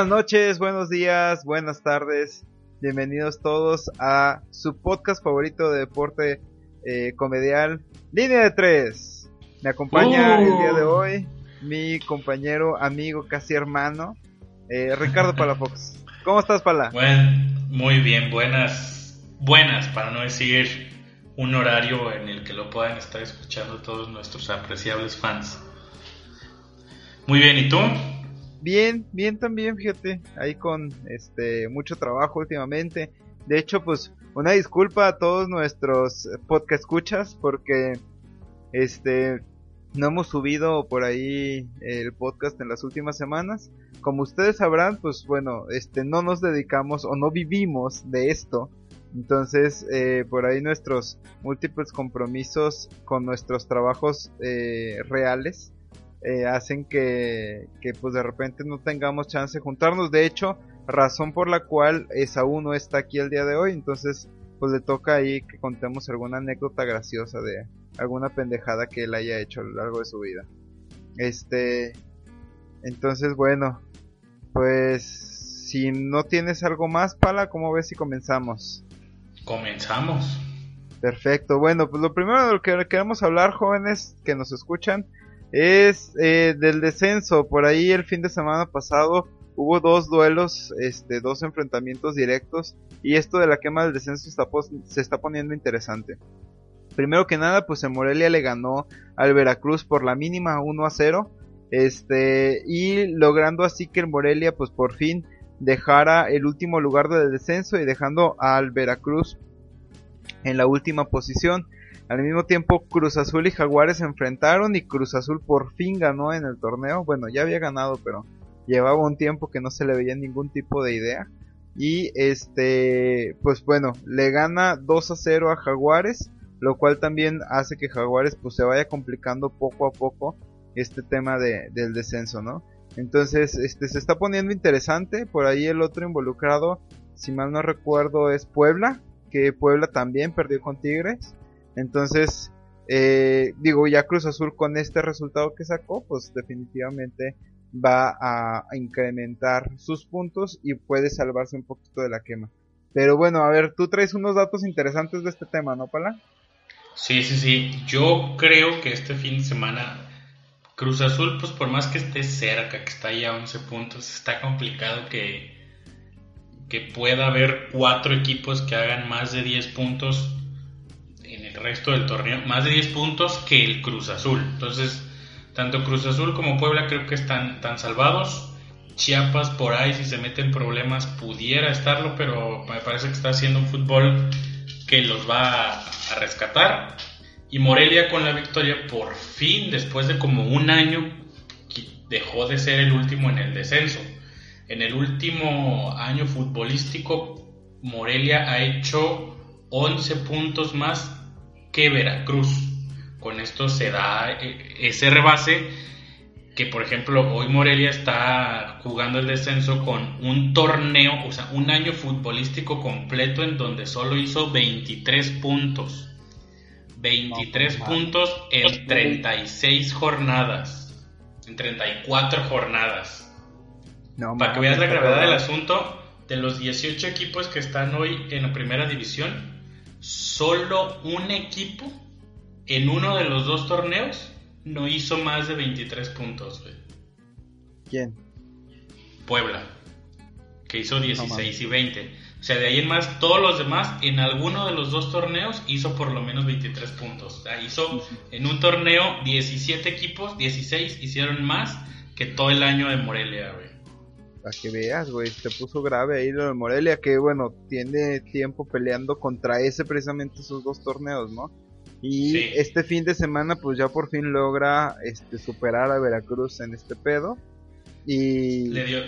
Buenas noches, buenos días, buenas tardes. Bienvenidos todos a su podcast favorito de deporte eh, comedial, Línea de Tres. Me acompaña el día de hoy mi compañero, amigo, casi hermano, eh, Ricardo Palafox. ¿Cómo estás, Pala? Bueno, muy bien, buenas, buenas, para no decir un horario en el que lo puedan estar escuchando todos nuestros apreciables fans. Muy bien, ¿y tú? Bien, bien también, fíjate, ahí con este mucho trabajo últimamente. De hecho, pues una disculpa a todos nuestros podcast escuchas porque este no hemos subido por ahí el podcast en las últimas semanas. Como ustedes sabrán, pues bueno, este no nos dedicamos o no vivimos de esto. Entonces, eh, por ahí nuestros múltiples compromisos con nuestros trabajos eh, reales eh, hacen que, que pues de repente no tengamos chance de juntarnos. De hecho, razón por la cual Esaú no está aquí el día de hoy. Entonces, pues le toca ahí que contemos alguna anécdota graciosa de alguna pendejada que él haya hecho a lo largo de su vida. Este, entonces bueno, pues si no tienes algo más, Pala, ¿cómo ves si comenzamos? Comenzamos. Perfecto, bueno, pues lo primero de lo que queremos hablar, jóvenes que nos escuchan, es eh, del descenso. Por ahí el fin de semana pasado hubo dos duelos, este, dos enfrentamientos directos y esto de la quema del descenso se está poniendo interesante. Primero que nada, pues en Morelia le ganó al Veracruz por la mínima 1 a 0. Este, y logrando así que el Morelia, pues por fin dejara el último lugar del descenso y dejando al Veracruz en la última posición. Al mismo tiempo, Cruz Azul y Jaguares se enfrentaron y Cruz Azul por fin ganó en el torneo. Bueno, ya había ganado, pero llevaba un tiempo que no se le veía ningún tipo de idea. Y este, pues bueno, le gana 2 a 0 a Jaguares, lo cual también hace que Jaguares pues se vaya complicando poco a poco este tema de, del descenso, ¿no? Entonces, este se está poniendo interesante. Por ahí el otro involucrado, si mal no recuerdo, es Puebla, que Puebla también perdió con Tigres. Entonces, eh, digo, ya Cruz Azul con este resultado que sacó, pues definitivamente va a incrementar sus puntos y puede salvarse un poquito de la quema. Pero bueno, a ver, tú traes unos datos interesantes de este tema, ¿no, Pala? Sí, sí, sí. Yo creo que este fin de semana Cruz Azul, pues por más que esté cerca, que está ahí a 11 puntos, está complicado que, que pueda haber cuatro equipos que hagan más de 10 puntos resto del torneo, más de 10 puntos que el Cruz Azul. Entonces, tanto Cruz Azul como Puebla creo que están tan salvados. Chiapas por ahí si se meten problemas pudiera estarlo, pero me parece que está haciendo un fútbol que los va a rescatar. Y Morelia con la victoria por fin, después de como un año, dejó de ser el último en el descenso. En el último año futbolístico, Morelia ha hecho 11 puntos más que Veracruz. Con esto se da eh, ese rebase que, por ejemplo, hoy Morelia está jugando el descenso con un torneo, o sea, un año futbolístico completo en donde solo hizo 23 puntos. 23 puntos en 36 jornadas. en 34 jornadas. No, Para que veas la gravedad del asunto, de los 18 equipos que están hoy en la primera división, solo un equipo en uno de los dos torneos no hizo más de 23 puntos, güey. ¿Quién? Puebla, que hizo 16 mames. y 20. O sea, de ahí en más, todos los demás, en alguno de los dos torneos, hizo por lo menos 23 puntos. O sea, hizo en un torneo 17 equipos, 16 hicieron más que todo el año de Morelia, güey. Para que veas, güey, se puso grave ahí lo de Morelia, que bueno, tiene tiempo peleando contra ese precisamente esos dos torneos, ¿no? Y Sí. este fin de semana pues ya por fin logra este superar a Veracruz en este pedo. Y Le dio,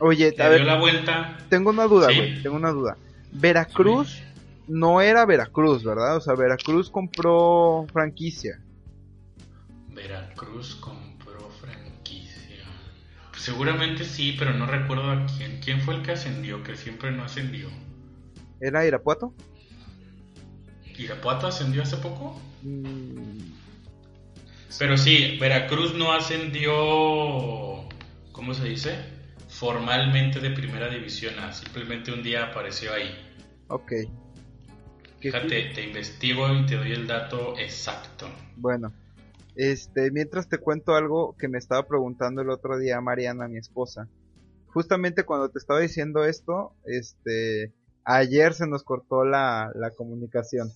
oye, le a dio ver, la vuelta. tengo una duda, Sí. güey, tengo una duda. Veracruz no era Veracruz, ¿verdad? O sea, Veracruz compró franquicia. Veracruz compró seguramente sí, pero no recuerdo a quién. ¿Quién fue el que ascendió? Que siempre no ascendió. ¿Era Irapuato? ¿Irapuato ascendió hace poco? Mm, Pero sí, Veracruz no ascendió, ¿cómo se dice? Formalmente de primera división A. Simplemente un día apareció ahí. ok. ¿Qué- Fíjate, te investigo y te doy el dato exacto. Bueno, este, mientras te cuento algo que me estaba preguntando el otro día Mariana, mi esposa. Justamente cuando te estaba diciendo esto, este, ayer se nos cortó la, comunicación.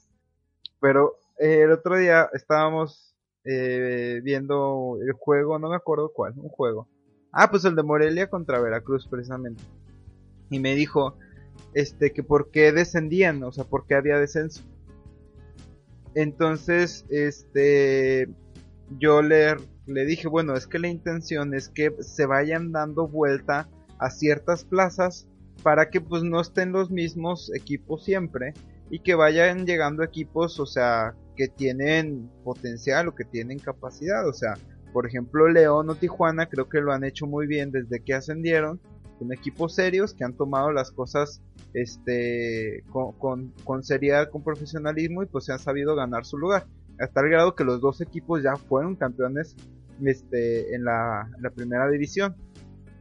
Pero eh, el otro día estábamos eh, viendo el juego, no me acuerdo cuál, un juego. Ah, pues el de Morelia contra Veracruz precisamente. Y me dijo, este, que por qué descendían, o sea, por qué había descenso. Entonces, este, yo le, le dije, bueno, es que la intención es que se vayan dando vuelta a ciertas plazas para que pues no estén los mismos equipos siempre y que vayan llegando equipos, o sea, que tienen potencial o que tienen capacidad, o sea, por ejemplo, León o Tijuana creo que lo han hecho muy bien desde que ascendieron, son equipos serios que han tomado las cosas este con, con, con seriedad, con profesionalismo y pues se han sabido ganar su lugar. Hasta el grado que los dos equipos ya fueron campeones este, en, la, en la primera división.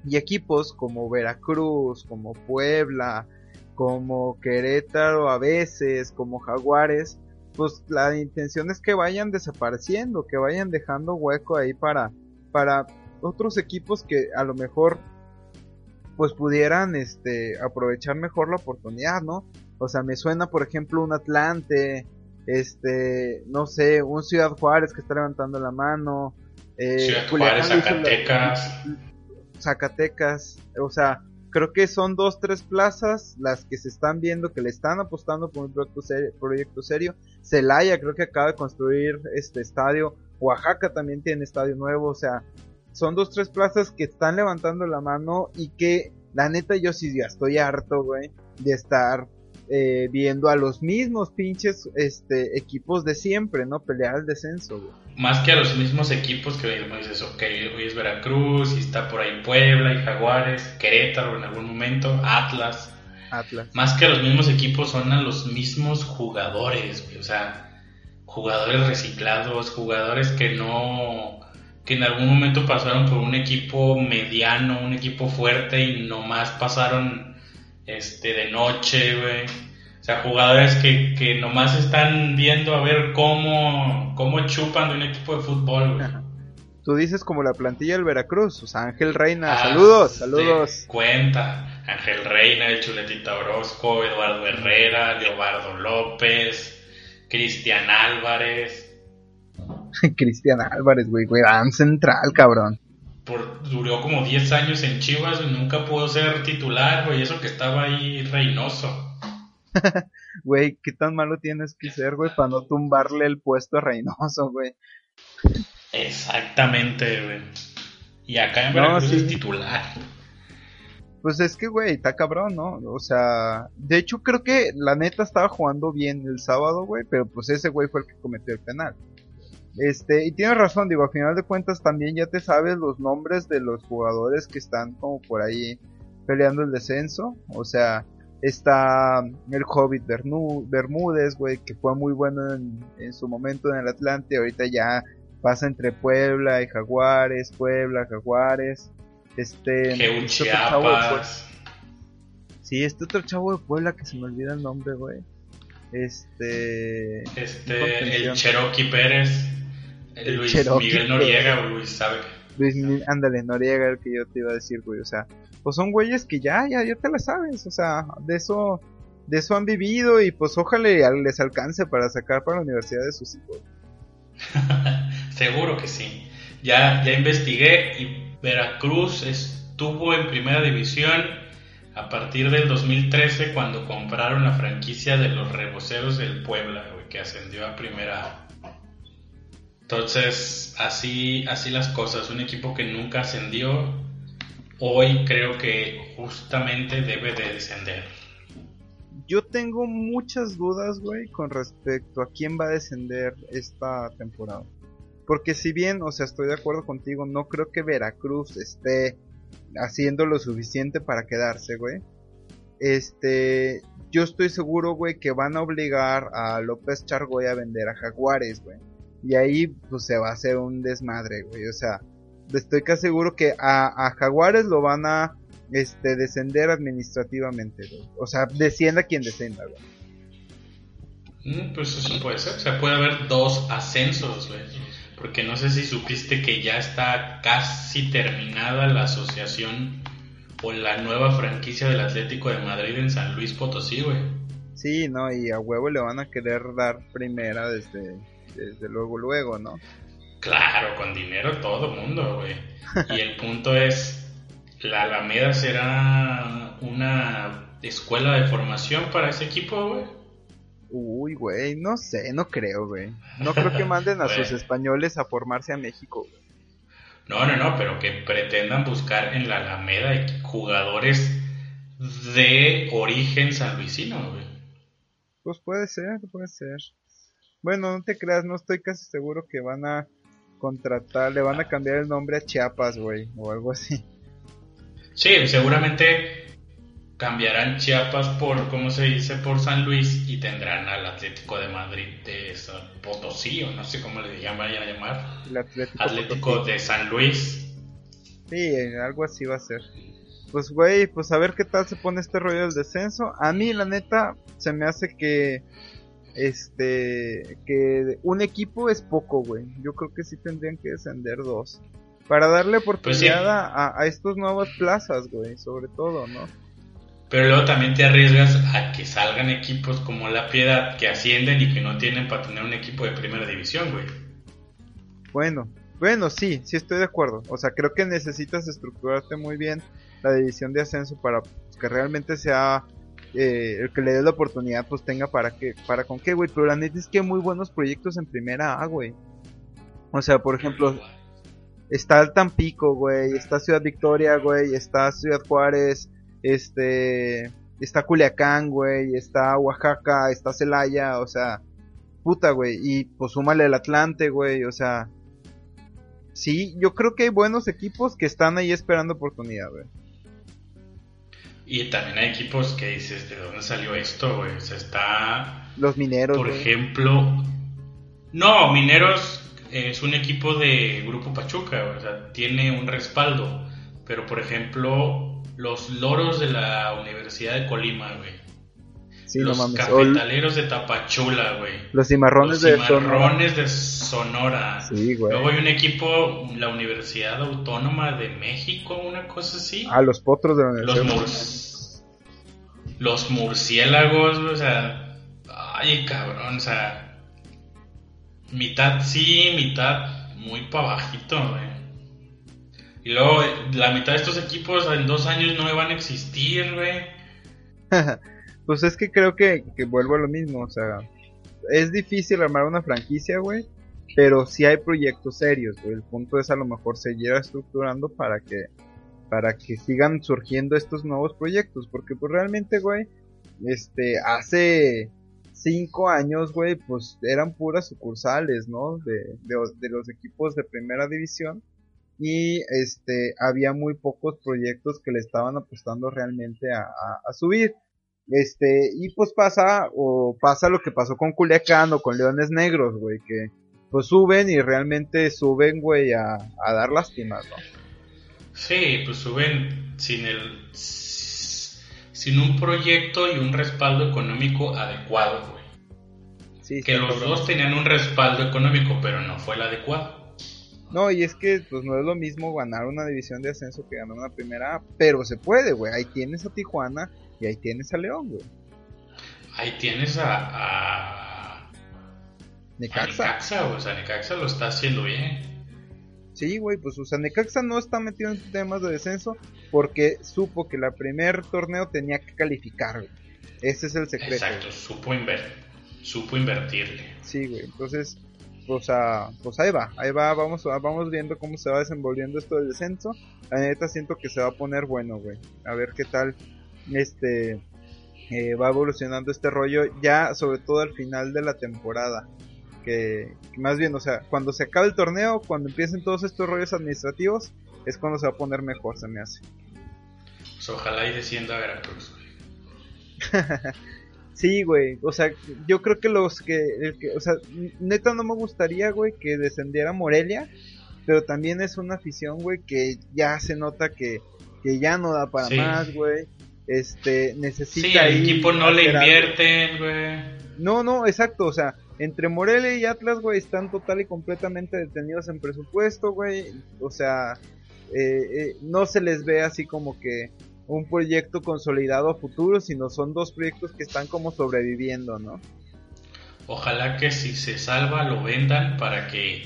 Y equipos como Veracruz, como Puebla, como Querétaro a veces, como Jaguares, pues la intención es que vayan desapareciendo, que vayan dejando hueco ahí para, para otros equipos que a lo mejor pues pudieran este aprovechar mejor la oportunidad, ¿no? O sea, me suena por ejemplo un Atlante, este, no sé, un Ciudad Juárez que está levantando la mano, eh, Ciudad Juárez, la- Zacatecas. Zacatecas, o sea, creo que son dos, tres plazas las que se están viendo que le están apostando por un proyecto serio. Proyecto serio. Celaya creo que acaba de construir este estadio, Oaxaca también tiene estadio nuevo, o sea, son dos, tres plazas que están levantando la mano y que la neta yo sí ya estoy harto, güey, de estar eh, viendo a los mismos pinches este equipos de siempre, ¿no? Pelear el descenso, güey. Más que a los mismos equipos que dices, ok, hoy es Veracruz y está por ahí Puebla y Jaguares, Querétaro en algún momento, Atlas. Atlas. Más que a los mismos equipos son a los mismos jugadores, güey, o sea, jugadores reciclados, jugadores que no, que en algún momento pasaron por un equipo mediano, un equipo fuerte y nomás pasaron este de noche, güey. O sea, jugadores que, que nomás están viendo a ver cómo, cómo chupan de un equipo de fútbol, güey. Tú dices como la plantilla del Veracruz, o sea, Ángel Reina, Ah, saludos, saludos. Cuenta. Ángel Reina, el Chuletita Orozco, Eduardo Herrera, Leobardo López, Cristian Álvarez. Cristian Álvarez, güey, güey, dan central, cabrón. Por, duró como 10 años en Chivas y nunca pudo ser titular, güey. Eso que estaba ahí Reynoso. Güey, qué tan malo tienes que ser, güey, para no tumbarle el puesto a Reynoso, güey. Exactamente, güey. Y acá en No, Veracruz sí. es titular. Pues es que, güey, está cabrón, ¿no? O sea, de hecho creo que la neta estaba jugando bien el sábado, güey, pero pues ese güey fue el que cometió el penal. Este, y tienes razón, digo, a final de cuentas también ya te sabes los nombres de los jugadores que están como por ahí peleando el descenso. O sea, está el Hobbit Bernu- Bermúdez, güey, que fue muy bueno en, en su momento en el Atlante, ahorita ya pasa entre Puebla y Jaguares, Puebla, Jaguares, este... Este otro chavo de Puebla-. Sí, este otro chavo de Puebla que se me olvida el nombre, güey. Este... Este, el Cherokee Pérez. El El Luis Cherokee Miguel Noriega o Luis sabe. Luis, ándale, Noriega, el que yo te iba a decir, güey, o sea, pues son güeyes que ya, ya, ya te la sabes, o sea, de eso, de eso han vivido y pues ojalá les alcance para sacar para la universidad de sus hijos. Seguro que sí. Ya, ya investigué y Veracruz estuvo en primera división a partir del 2013 cuando compraron la franquicia de los reboceros del Puebla, güey, que ascendió a primera. Entonces, así, así las cosas. Un equipo que nunca ascendió, hoy creo que justamente debe de descender. Yo tengo muchas dudas, güey, con respecto a quién va a descender esta temporada. Porque si bien, o sea, estoy de acuerdo contigo, no creo que Veracruz esté haciendo lo suficiente para quedarse, güey. Este, yo estoy seguro, güey, que van a obligar a López Chargoy a vender a Jaguares, güey. Y ahí, pues, se va a hacer un desmadre, güey. O sea, estoy casi seguro que a, a Jaguares lo van a, este, descender administrativamente, güey. O sea, descienda quien descienda, güey. Mm, Pues eso puede ser. O sea, puede haber dos ascensos, güey. Porque no sé si supiste que ya está casi terminada la asociación o la nueva franquicia del Atlético de Madrid en San Luis Potosí, güey. Sí, no, y a huevo le van a querer dar primera desde, desde luego, luego, ¿no? Claro, con dinero todo mundo, güey. Y el punto es, la Alameda será una escuela de formación para ese equipo, güey. Uy, güey, no sé, no creo, güey. No creo que manden a sus españoles a formarse a México, güey. No, no, no, pero que pretendan buscar en la Alameda jugadores de origen sanluisino, güey. Pues puede ser, puede ser. Bueno, no te creas, no estoy casi seguro que van a contratar, le van a cambiar el nombre a Chiapas, güey, o algo así. Sí, seguramente cambiarán Chiapas por, ¿cómo se dice? Por San Luis y tendrán al Atlético de Madrid de San Potosí, o no sé cómo le llaman a llamar. El Atlético. Atlético Potosí. de San Luis. Sí, algo así va a ser. Pues, güey, pues a ver qué tal se pone este rollo del descenso. A mí, la neta, se me hace que. Este. Que un equipo es poco, güey. Yo creo que sí tendrían que descender dos. Para darle oportunidad Pues sí. a, a estos nuevas plazas, güey, sobre todo, ¿no? Pero luego también te arriesgas a que salgan equipos como La Piedad que ascienden y que no tienen para tener un equipo de primera división, güey. Bueno, bueno, sí, sí estoy de acuerdo. O sea, creo que necesitas estructurarte muy bien la división de ascenso para que realmente sea eh, el que le dé la oportunidad, pues tenga para que, para con qué, güey. Pero la neta es que muy buenos proyectos en primera A, güey. O sea, por ejemplo, está el Tampico, güey, está Ciudad Victoria, güey, está Ciudad Juárez, este, está Culiacán, güey, está Oaxaca, está Celaya, o sea, puta, güey, y pues súmale el Atlante, güey, o sea, sí, yo creo que hay buenos equipos que están ahí esperando oportunidad, güey. Y también hay equipos que dices, ¿de dónde salió esto, güey? O sea, está, Los mineros, por güey. ejemplo... No, Mineros es un equipo de Grupo Pachuca, o sea, tiene un respaldo. Pero, por ejemplo, los Loros de la Universidad de Colima, güey. Sí, los no mames. Cafetaleros de Tapachula, güey. los cimarrones Los de Sonora. Cimarrones de Sonora. Sí, güey. Luego hay un equipo, la Universidad Autónoma de México, una cosa así. Ah, los potros de la los, universidad. mur- los murciélagos, o sea, ay, cabrón, o sea, mitad sí, mitad muy para bajito, güey. Y luego la mitad de estos equipos en dos años no van a existir, güey. Pues es que creo que, que vuelvo a lo mismo, o sea, es difícil armar una franquicia, güey, pero sí hay proyectos serios, güey. El punto es a lo mejor seguir estructurando para que para que sigan surgiendo estos nuevos proyectos, porque pues realmente, güey, este, hace cinco años, güey, pues eran puras sucursales, ¿no? De, de, de los equipos de primera división y este había muy pocos proyectos que le estaban apostando realmente a, a, a subir. Este, y pues pasa, o pasa lo que pasó con Culiacán o con Leones Negros, güey, que pues suben y realmente suben, güey, a, a dar lástimas, ¿no? Sí, pues suben sin el sin un proyecto y un respaldo económico adecuado, güey. Sí, que los dos tenían un respaldo económico, pero no fue el adecuado. No, y es que pues no es lo mismo ganar una división de ascenso que ganar una primera pero se puede, güey. Ahí tienes a Tijuana y ahí tienes a León, güey. Ahí tienes a, a... Necaxa. A Necaxa, o sea, Necaxa lo está haciendo bien. Sí, güey, pues o sea, Necaxa no está metido en temas de descenso porque supo que la primer torneo tenía que calificar, güey. Ese es el secreto. Exacto, supo, invertir supo invertirle. Sí, güey, entonces, pues, a, pues ahí va, ahí va, vamos, vamos viendo cómo se va desenvolviendo esto del descenso. La neta siento que se va a poner bueno, güey. A ver qué tal, este, eh, va evolucionando este rollo ya, sobre todo al final de la temporada que, más bien, o sea, cuando se acabe el torneo, cuando empiecen todos estos rollos administrativos, es cuando se va a poner mejor, se me hace. Pues ojalá y descienda a Veracruz, sí, güey, o sea, yo creo que los que, o sea, neta no me gustaría, güey, que descendiera Morelia, pero también es una afición, güey, que ya se nota que, que ya no da para más, güey. Este, necesita. Sí, equipo no le invierten, güey. No, no, exacto, o sea, entre Morelia y Atlas, güey, están total y completamente detenidos en presupuesto, güey. O sea, eh, eh, no se les ve así como que un proyecto consolidado a futuro, sino son dos proyectos que están como sobreviviendo, ¿no? Ojalá que si se salva lo vendan para que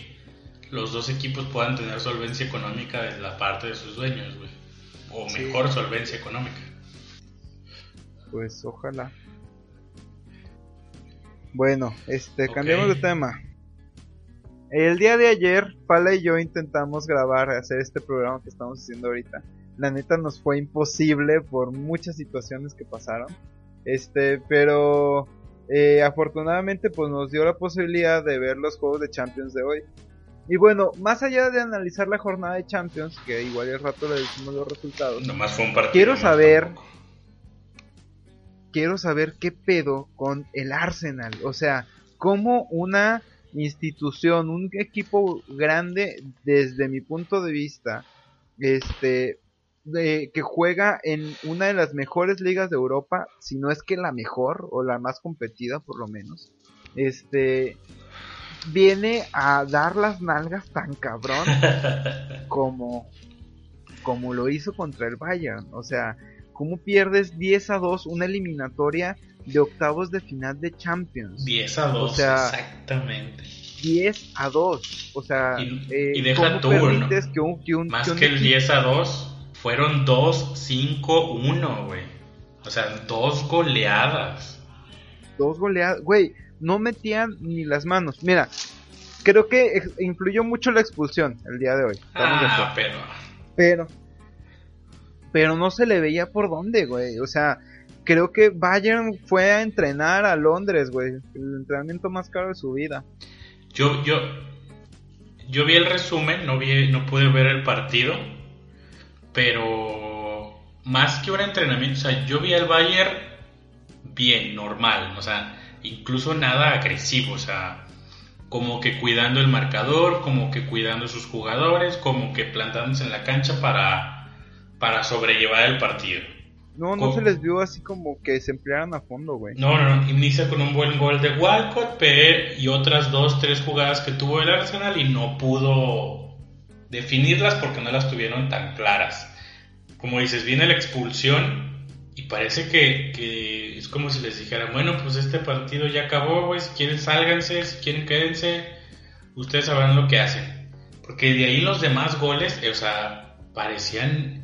los dos equipos puedan tener solvencia económica de la parte de sus dueños, güey. O mejor solvencia económica. Pues ojalá. Bueno, este, cambiamos de tema. El día de ayer, Pala y yo intentamos grabar, hacer este programa que estamos haciendo ahorita. La neta nos fue imposible por muchas situaciones que pasaron. Este, pero eh, afortunadamente pues nos dio la posibilidad de ver los juegos de Champions de hoy. Y bueno, más allá de analizar la jornada de Champions, que igual el rato le decimos los resultados. Nomás fue un partido. Quiero saber quiero saber qué pedo con el Arsenal. O sea, como una institución, un equipo grande desde mi punto de vista, este, de, que juega en una de las mejores ligas de Europa, si no es que la mejor o la más competida por lo menos, este, viene a dar las nalgas tan cabrón como, como lo hizo contra el Bayern. O sea, ¿Cómo pierdes 10 a 2 una eliminatoria de octavos de final de Champions? 10 a 2, exactamente. 10 a 2. O sea, y, eh, deja tú, ¿no? que un, que un, Más que, el 10 a 2, fueron 2, 5, 1, güey. O sea, dos goleadas. Dos goleadas, güey, no metían ni las manos. Mira, creo que influyó mucho la expulsión el día de hoy. Ah, pero... Pero pero no se le veía por dónde, güey. O sea, creo que Bayern fue a entrenar a Londres, güey. El entrenamiento más caro de su vida. Yo, yo, yo vi el resumen, no vi, no pude ver el partido, pero más que un entrenamiento, o sea, yo vi al Bayern bien, normal, o sea, incluso nada agresivo, o sea, como que cuidando el marcador, como que cuidando sus jugadores, como que plantándose en la cancha para para sobrellevar el partido. No, no se les vio así como que se emplearan a fondo, güey. No, no, no. Inicia con un buen gol de Walcott, y otras dos, tres jugadas que tuvo el Arsenal y no pudo definirlas porque no las tuvieron tan claras. Como dices, viene la expulsión y parece que, que es como si les dijera, bueno, pues este partido ya acabó, güey, si quieren sálganse, si quieren quédense, ustedes sabrán lo que hacen. Porque de ahí los demás goles, o sea, parecían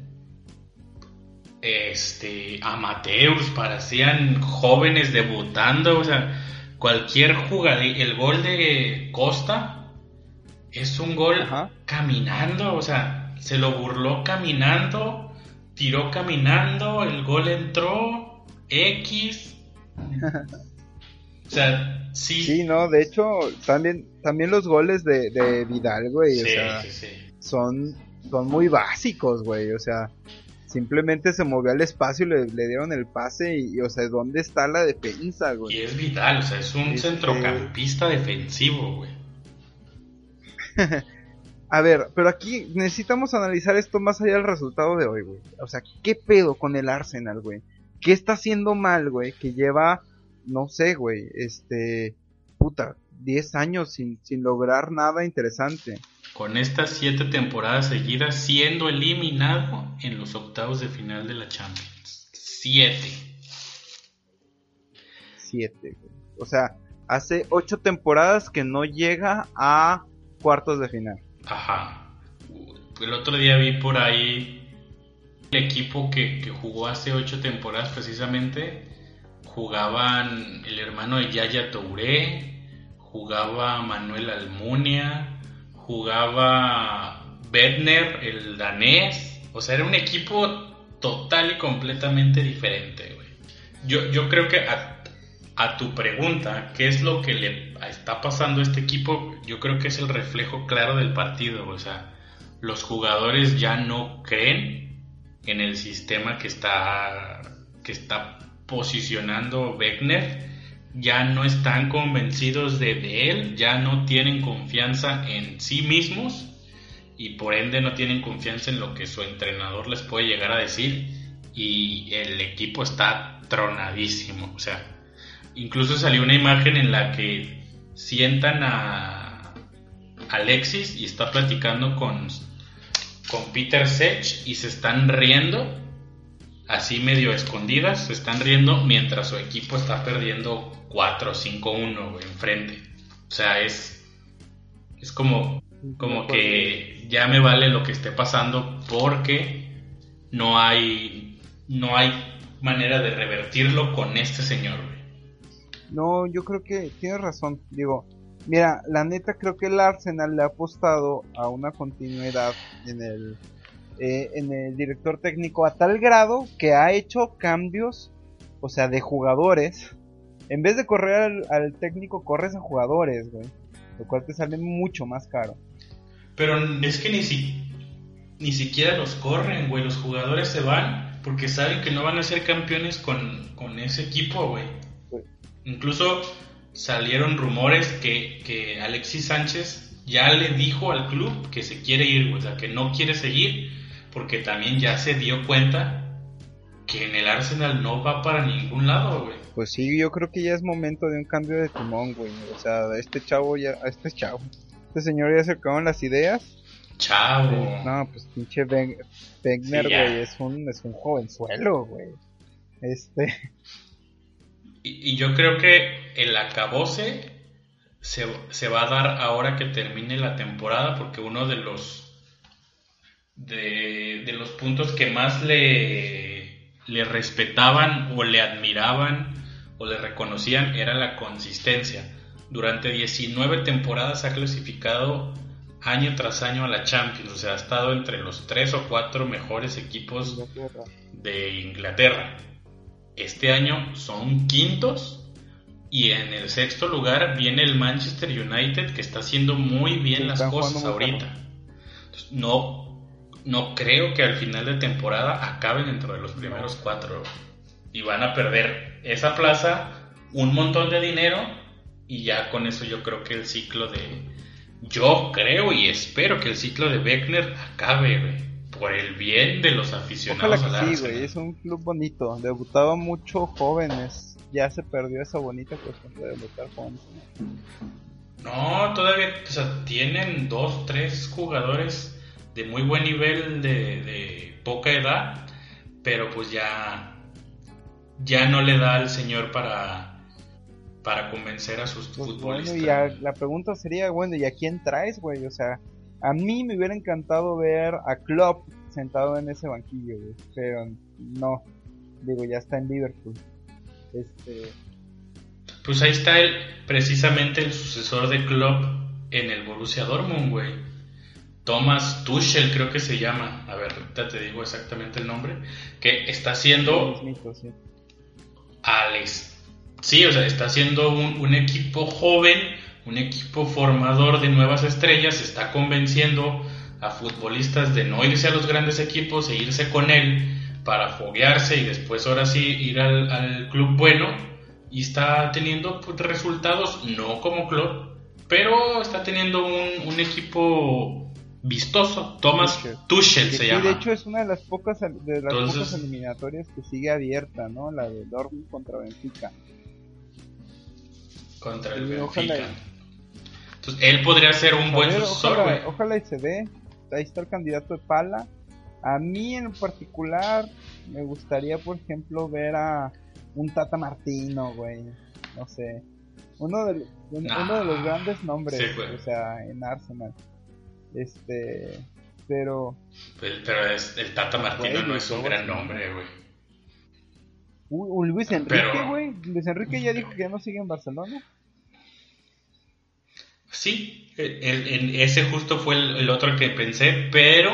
este, amateurs, parecían jóvenes debutando, o sea, cualquier jugada, el gol de Costa es un gol caminando, o sea, se lo burló caminando, tiró caminando, el gol entró, X. o sea, sí. Sí, no, de hecho, también, también los goles de, de Vidal, güey, o sea, son, son muy básicos, güey, o sea, Simplemente se movió al espacio y le, dieron el pase y, o sea, ¿dónde está la defensa, güey? Y es vital, o sea, es un este, centrocampista defensivo, güey. A ver, pero aquí necesitamos analizar esto más allá del resultado de hoy, güey. O sea, ¿qué pedo con el Arsenal, güey? ¿Qué está haciendo mal, güey? Que lleva, no sé, güey, este, puta, 10 años sin, sin lograr nada interesante. Con estas 7 temporadas seguidas siendo eliminado en los octavos de final de la Champions. 7. 7, güey. O sea, hace 8 temporadas que no llega a cuartos de final. Ajá. El otro día vi por ahí el equipo que, que jugó hace 8 temporadas precisamente. Jugaban el hermano de Yaya Touré, jugaba Manuel Almunia, jugaba Bedner, el danés. O sea, era un equipo total y completamente diferente, güey. Yo, yo creo que a, tu pregunta, ¿qué es lo que le está pasando a este equipo? Yo creo que es el reflejo claro del partido. O sea, los jugadores ya no creen en el sistema que está, que está posicionando Wegner. Ya no están convencidos de, él, ya no tienen confianza en sí mismos y por ende no tienen confianza en lo que su entrenador les puede llegar a decir y el equipo está tronadísimo. O sea, Incluso salió una imagen en la que sientan a Alexis y está platicando con, con Peter Sech y se están riendo, así medio escondidas, se están riendo mientras su equipo está perdiendo 4-5-1 enfrente. O sea, es, es como, como que ya me vale lo que esté pasando porque no hay, no hay manera de revertirlo con este señor. No, yo creo que tienes razón. Digo, mira, la neta creo que el Arsenal le ha apostado a una continuidad en el, eh, en el director técnico a tal grado que ha hecho cambios, o sea, de jugadores. En vez de correr al, técnico, corres a jugadores, güey. Lo cual te sale mucho más caro. Pero es que ni, si, ni siquiera los corren, güey. Los jugadores se van porque saben que no van a ser campeones con, con ese equipo, güey. Incluso salieron rumores que, Alexis Sánchez ya le dijo al club que se quiere ir, o sea, que no quiere seguir, porque también ya se dio cuenta que en el Arsenal no va para ningún lado, güey. Pues sí, yo creo que ya es momento de un cambio de timón, güey. O sea, este chavo ya, este chavo, este señor ya se acabaron las ideas. Chavo. no, pues pinche Wegner, güey, es un, es un jovenzuelo, güey. Este, y, yo creo que el acabose se, se, va a dar ahora que termine la temporada, porque uno de los de, los puntos que más le, le respetaban o le admiraban o le reconocían era la consistencia. Durante 19 temporadas ha clasificado año tras año a la Champions, o sea, ha estado entre los tres o cuatro mejores equipos de Inglaterra. Este año son quintos y en el sexto lugar viene el Manchester United que está haciendo muy bien las cosas ahorita. no, no creo que al final de temporada acaben dentro de los primeros cuatro y van a perder esa plaza, un montón de dinero y ya con eso yo creo que el ciclo de... Yo creo y espero que el ciclo de Beckner acabe, por el bien de los aficionados. Ojalá que sí, güey, es un club bonito. Debutaba mucho jóvenes. Ya se perdió esa bonita costumbre de debutar jóvenes. No, todavía, o sea, tienen dos, tres jugadores de muy buen nivel, de, poca edad, pero pues ya, ya no le da al señor para, para convencer a sus pues futbolistas. Bueno, y la pregunta sería, bueno, ¿y a quién traes, güey? O sea, a mí me hubiera encantado ver a Klopp sentado en ese banquillo, pero no. Digo, ya está en Liverpool. Este... Pues ahí está el, precisamente el sucesor de Klopp en el Borussia Dortmund, güey. Thomas Tuchel creo que se llama. A ver, ahorita te digo exactamente el nombre. Que está haciendo... Alex. Sí, o sea, está haciendo un, un equipo joven un equipo formador de nuevas estrellas está convenciendo a futbolistas de no irse a los grandes equipos e irse con él para foguearse y después ahora sí ir al, club bueno y está teniendo pues, resultados no como club pero está teniendo un, un equipo vistoso. Thomas Tuchel. Tuchel Que se sí, llama. de hecho es una de las pocas de las Entonces- pocas eliminatorias que sigue abierta, ¿no? La de Dortmund contra Benfica. contra el ojalá Benfica. Entonces, él podría ser un buen ver, sucesor, ojalá, y se dé. Ahí está el candidato de Pala. A mí en particular me gustaría, por ejemplo, ver a un Tata Martino, güey. No sé. Uno de, un- Nah. uno de los grandes nombres, Sí, o sea, en Arsenal. Este, pero Pero, es- el Tata Martino Güey, no es un gran nombre, güey. Luis Enrique, güey. Luis Enrique ya dijo que ya no sigue en Barcelona. Sí, el- el- ese justo fue el, el otro que pensé, pero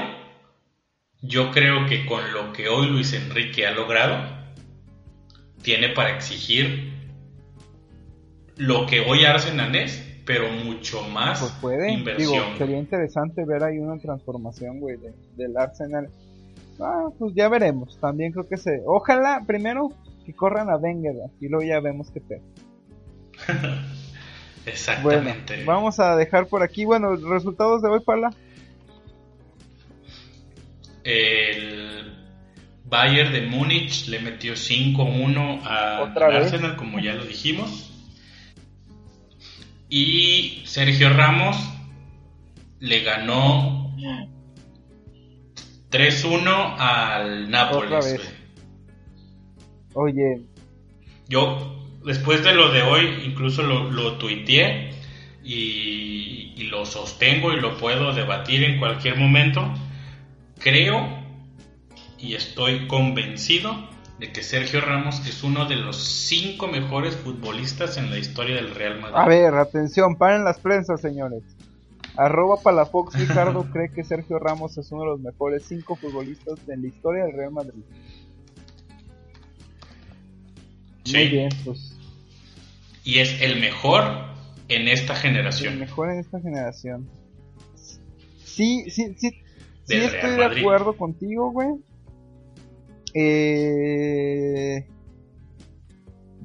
yo creo que con lo que hoy Luis Enrique ha logrado, tiene para exigir lo que hoy Arsenal es, pero mucho más Pues puede. inversión. Digo, sería interesante ver ahí una transformación, güey, de- del Arsenal. Ah, pues ya veremos. También creo que se. Ojalá, primero, que corran a Wenger. Y luego ya vemos qué pedo. Bueno, Exactamente. vamos a dejar por aquí. Bueno, resultados de hoy, Pala. El Bayern de Múnich le metió 5-1 a- Otra al vez. Arsenal, como ya lo dijimos. Y Sergio Ramos le ganó 3-1 al Nápoles. Oye, Yo, después de lo de hoy, incluso lo, lo tuiteé y, y lo sostengo y lo puedo debatir en cualquier momento. Creo y estoy convencido de que Sergio Ramos es uno de los cinco mejores futbolistas en la historia del Real Madrid. a ver, atención, paren las prensas, señores. Arroba Palafox Ricardo cree que Sergio Ramos es uno de los mejores cinco futbolistas en la historia del Real Madrid. Sí. Muy bien, pues Y es el mejor en esta el generación. mejor en esta generación. Sí, sí, sí. Sí estoy de acuerdo contigo, güey. Eh...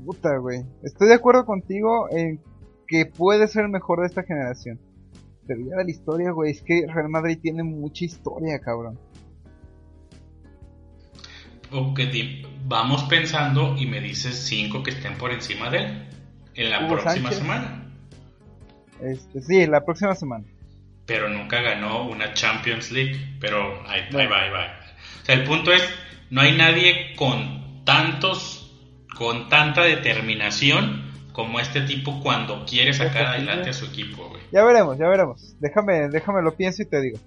Puta, güey. Estoy de acuerdo contigo en que puede ser el mejor de esta generación. Pero ya de la historia, güey, es que Real Madrid tiene mucha historia, cabrón. Ok, di- vamos pensando y me dices cinco que estén por encima de él en la Hugo próxima Sánchez. semana. Este, sí, la próxima semana. Pero nunca ganó una Champions League. Pero ahí, ahí Bueno. va, ahí va. O sea, el punto es, no hay nadie con tantos, con tanta determinación como este tipo cuando quiere sacar adelante a su equipo, güey. Ya veremos, ya veremos. Déjame, déjame lo pienso y te digo.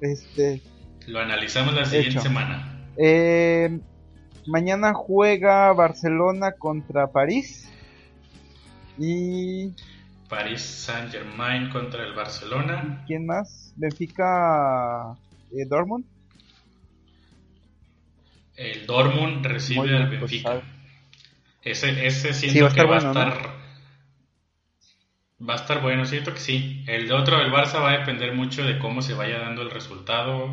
Este, Lo analizamos la siguiente Hecho. semana. Eh, mañana juega Barcelona contra París. Y. Paris Saint Germain contra el Barcelona. ¿Quién más? Benfica. eh, Dortmund. El Dortmund recibe bien, al pues, Benfica. ese, ese siento Sí, va a estar que va bueno, a ¿no? estar. Va a estar bueno, siento que sí. El de otro del Barça va a depender mucho de cómo se vaya dando el resultado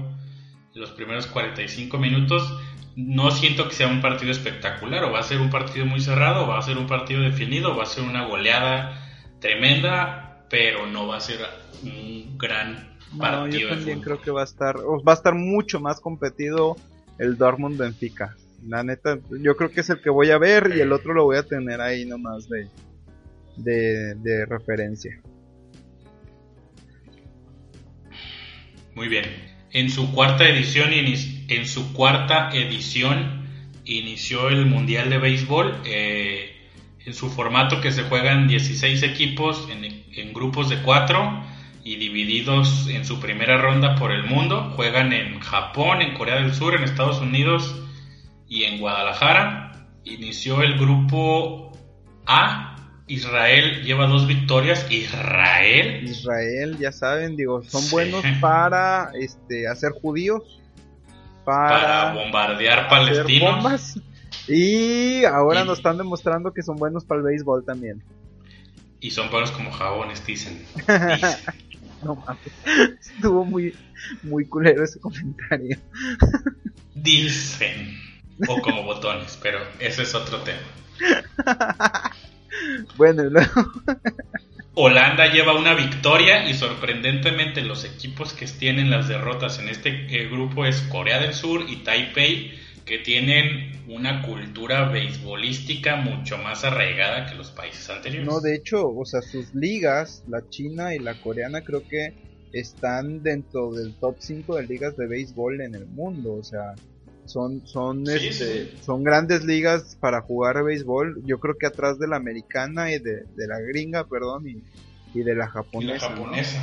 los primeros 45 minutos. No siento que sea un partido espectacular, o va a ser un partido muy cerrado, o va a ser un partido definido, o va a ser una goleada tremenda, pero no va a ser un gran No, partido yo de también creo que va a estar. va a estar mucho más competido el Dortmund Benfica. La neta, yo creo que es el que voy a ver y el otro lo voy a tener ahí nomás de, de, de referencia. Muy bien. En su cuarta edición, ini- en su cuarta edición inició el Mundial de Béisbol. eh, en su formato que se juegan 16 equipos en, en grupos de 4 y divididos en su primera ronda por el mundo. Juegan en Japón, en Corea del Sur, en Estados Unidos y en Guadalajara. Inició el grupo A. Israel lleva dos victorias. Israel Israel, ya saben, digo, son Sí. buenos para este hacer judíos, para para, bombardear palestinos. bombas y ahora Y- nos están demostrando que son buenos para el béisbol también. Y son buenos como jabones, dicen. Dicen. No mames, estuvo muy muy culero ese comentario. Dicen. O como botones, pero ese es otro tema. Bueno, y luego Holanda lleva una victoria y sorprendentemente los equipos que tienen las derrotas en este eh, grupo es Corea del Sur y Taipei, que tienen una cultura beisbolística mucho más arraigada que los países anteriores. No, de hecho, o sea, sus ligas, la china y la coreana, creo que están dentro del top 5 de ligas de béisbol en el mundo, o sea, son son este, son grandes ligas para jugar béisbol, yo creo que atrás de la americana y de, la gringa, perdón, y, y de la japonesa. japonesa.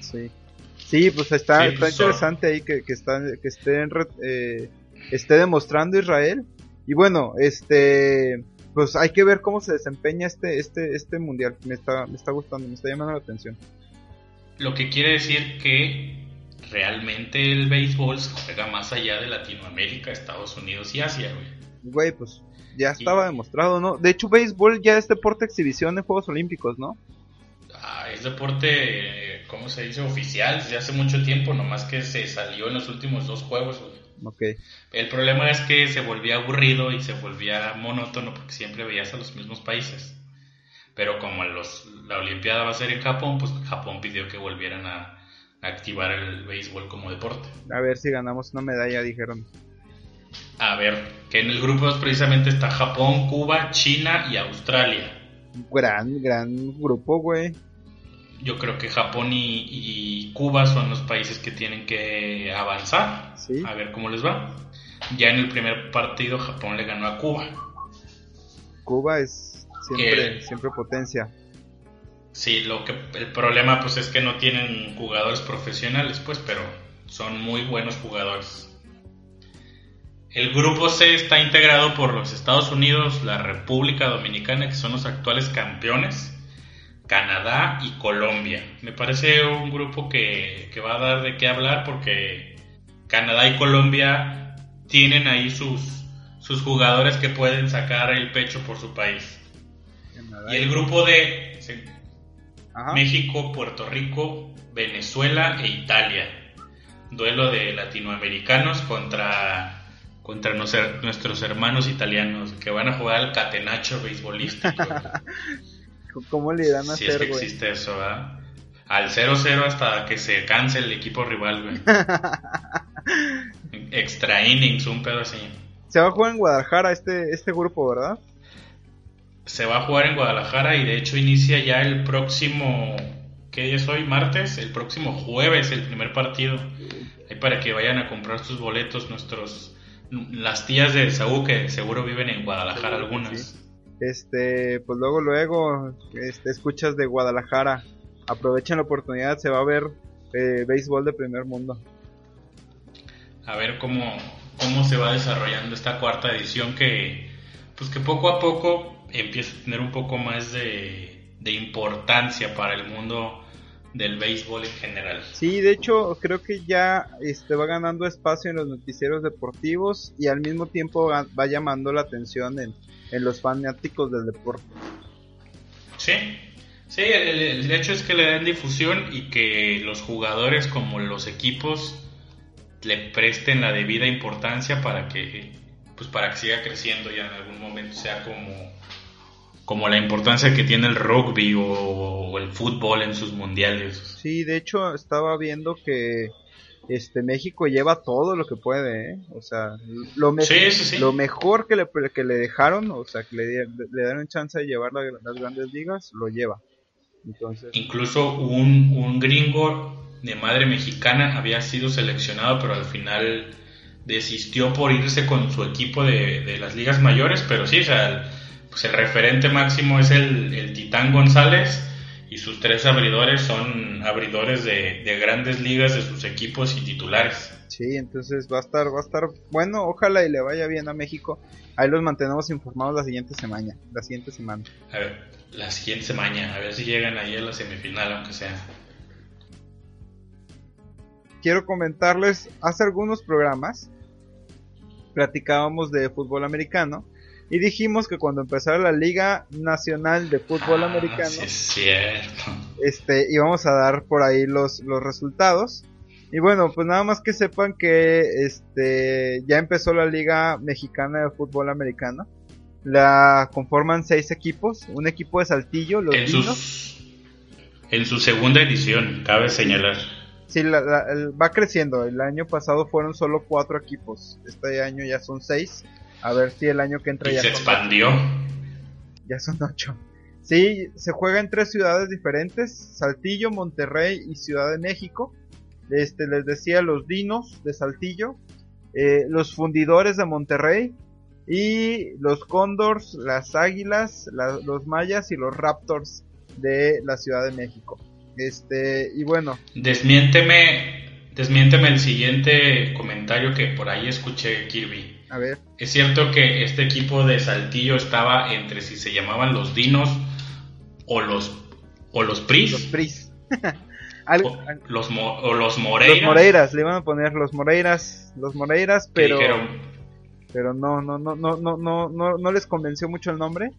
Sí. Sí, pues está, está interesante ahí que, que, está, que esté, eh, esté demostrando Israel. Y bueno, este, pues hay que ver cómo se desempeña este, este, este mundial. Me está, me está gustando, me está llamando la atención. Lo que quiere decir que realmente el béisbol se juega más allá de Latinoamérica, Estados Unidos y Asia, güey. Güey, pues ya estaba demostrado, ¿no? De hecho, béisbol ya es deporte exhibición en Juegos Olímpicos, ¿no? Ah, es deporte, ¿cómo se dice? Oficial, desde hace mucho tiempo, nomás que se salió en los últimos dos juegos, güey. El problema es que se volvía aburrido y se volvía monótono porque siempre veías a los mismos países. Pero como los, la Olimpiada va a ser en Japón, pues Japón pidió que volvieran a, activar el béisbol como deporte. A ver si ganamos una medalla, dijeron. A ver, que en el grupo precisamente está Japón, Cuba, China y Australia. Gran, gran grupo, güey. Yo creo que Japón y, Cuba son los países que tienen que avanzar. A ver cómo les va. Ya en el primer partido Japón le ganó a Cuba. Cuba es siempre, siempre potencia. Sí, lo que el problema pues es que no tienen jugadores profesionales, pues, pero son muy buenos jugadores. El grupo C está integrado por los Estados Unidos, la República Dominicana, que son los actuales campeones, Canadá y Colombia. Me parece un grupo que, que va a dar de qué hablar porque Canadá y Colombia tienen ahí sus, sus jugadores que pueden sacar el pecho por su país. y el grupo D México, Puerto Rico, Venezuela e Italia. Duelo de latinoamericanos contra, contra nuestros hermanos italianos que van a jugar al catenacho beisbolístico. ¿Cómo le dan a si es que existe eso, ¿verdad? Al 0-0 hasta que se canse el equipo rival, güey. Extra innings, un pedo así. Se va a jugar en Guadalajara este, este grupo, ¿verdad? se va a jugar en Guadalajara y de hecho inicia ya el próximo, ¿qué es hoy? Martes, el próximo jueves el primer partido. Ahí para que vayan a comprar sus boletos nuestros, las tías de Saúl que seguro viven en Guadalajara algunas. Este, pues luego, luego, este, escuchas de Guadalajara. Aprovechen la oportunidad, se va a ver eh, béisbol de primer mundo. A ver cómo, cómo se va desarrollando esta cuarta edición que, pues que poco a poco empieza a tener un poco más de, importancia para el mundo del béisbol en general. Sí, de hecho creo que ya este va ganando espacio en los noticieros deportivos y al mismo tiempo va llamando la atención en, los fanáticos del deporte. Sí, sí, el, hecho es que le den difusión y que los jugadores como los equipos le presten la debida importancia para que pues para que siga creciendo ya en algún momento sea como como la importancia que tiene el rugby o, el fútbol en sus mundiales. Sí, de hecho estaba viendo que este México lleva todo lo que puede, ¿eh? o sea, lo, lo mejor que le, que le dejaron, o sea, que le, le dieron chance de llevar las grandes ligas, lo lleva. Entonces... Incluso un, un gringo de madre mexicana había sido seleccionado, pero al final desistió por irse con su equipo de, de las ligas mayores, pero sí, o sea, pues el referente máximo es el, Titán González y sus tres abridores son abridores de, grandes ligas de sus equipos y titulares. Sí, entonces va a estar, va a estar bueno, ojalá y le vaya bien a México. Ahí los mantenemos informados la siguiente semana, la siguiente semana. A ver, la siguiente semana, a ver si llegan ahí a la semifinal, aunque sea. Quiero comentarles, hace algunos programas platicábamos de fútbol americano y dijimos que cuando empezara la Liga Nacional de Fútbol ah, Americano, es cierto. este, íbamos a dar por ahí los, los resultados. Y bueno, pues nada más que sepan que este ya empezó la Liga Mexicana de Fútbol Americano. La conforman seis equipos, un equipo de Saltillo, los en sus, En su segunda edición, cabe señalar. Sí, va creciendo. El año pasado fueron solo cuatro equipos. Este año ya son seis. A ver si el año que entra ya se expandió. Ya son ocho. Sí, se juega en tres ciudades diferentes: Saltillo, Monterrey y Ciudad de México. Este, les decía los Dinos de Saltillo, eh, los Fundidores de Monterrey y los Condors, las Águilas, los Mayas y los Raptors de la Ciudad de México. Este, y bueno. Desmiénteme, desmiénteme el siguiente comentario que por ahí escuché Kirby. A ver. Es cierto que este equipo de Saltillo estaba entre si se llamaban los Dinos o los o los Pris. Los Pris. o, los, o los Moreiras. Los Moreiras, le iban a poner los Moreiras, los Moreiras, pero pero no no no no no no no no les convenció mucho el nombre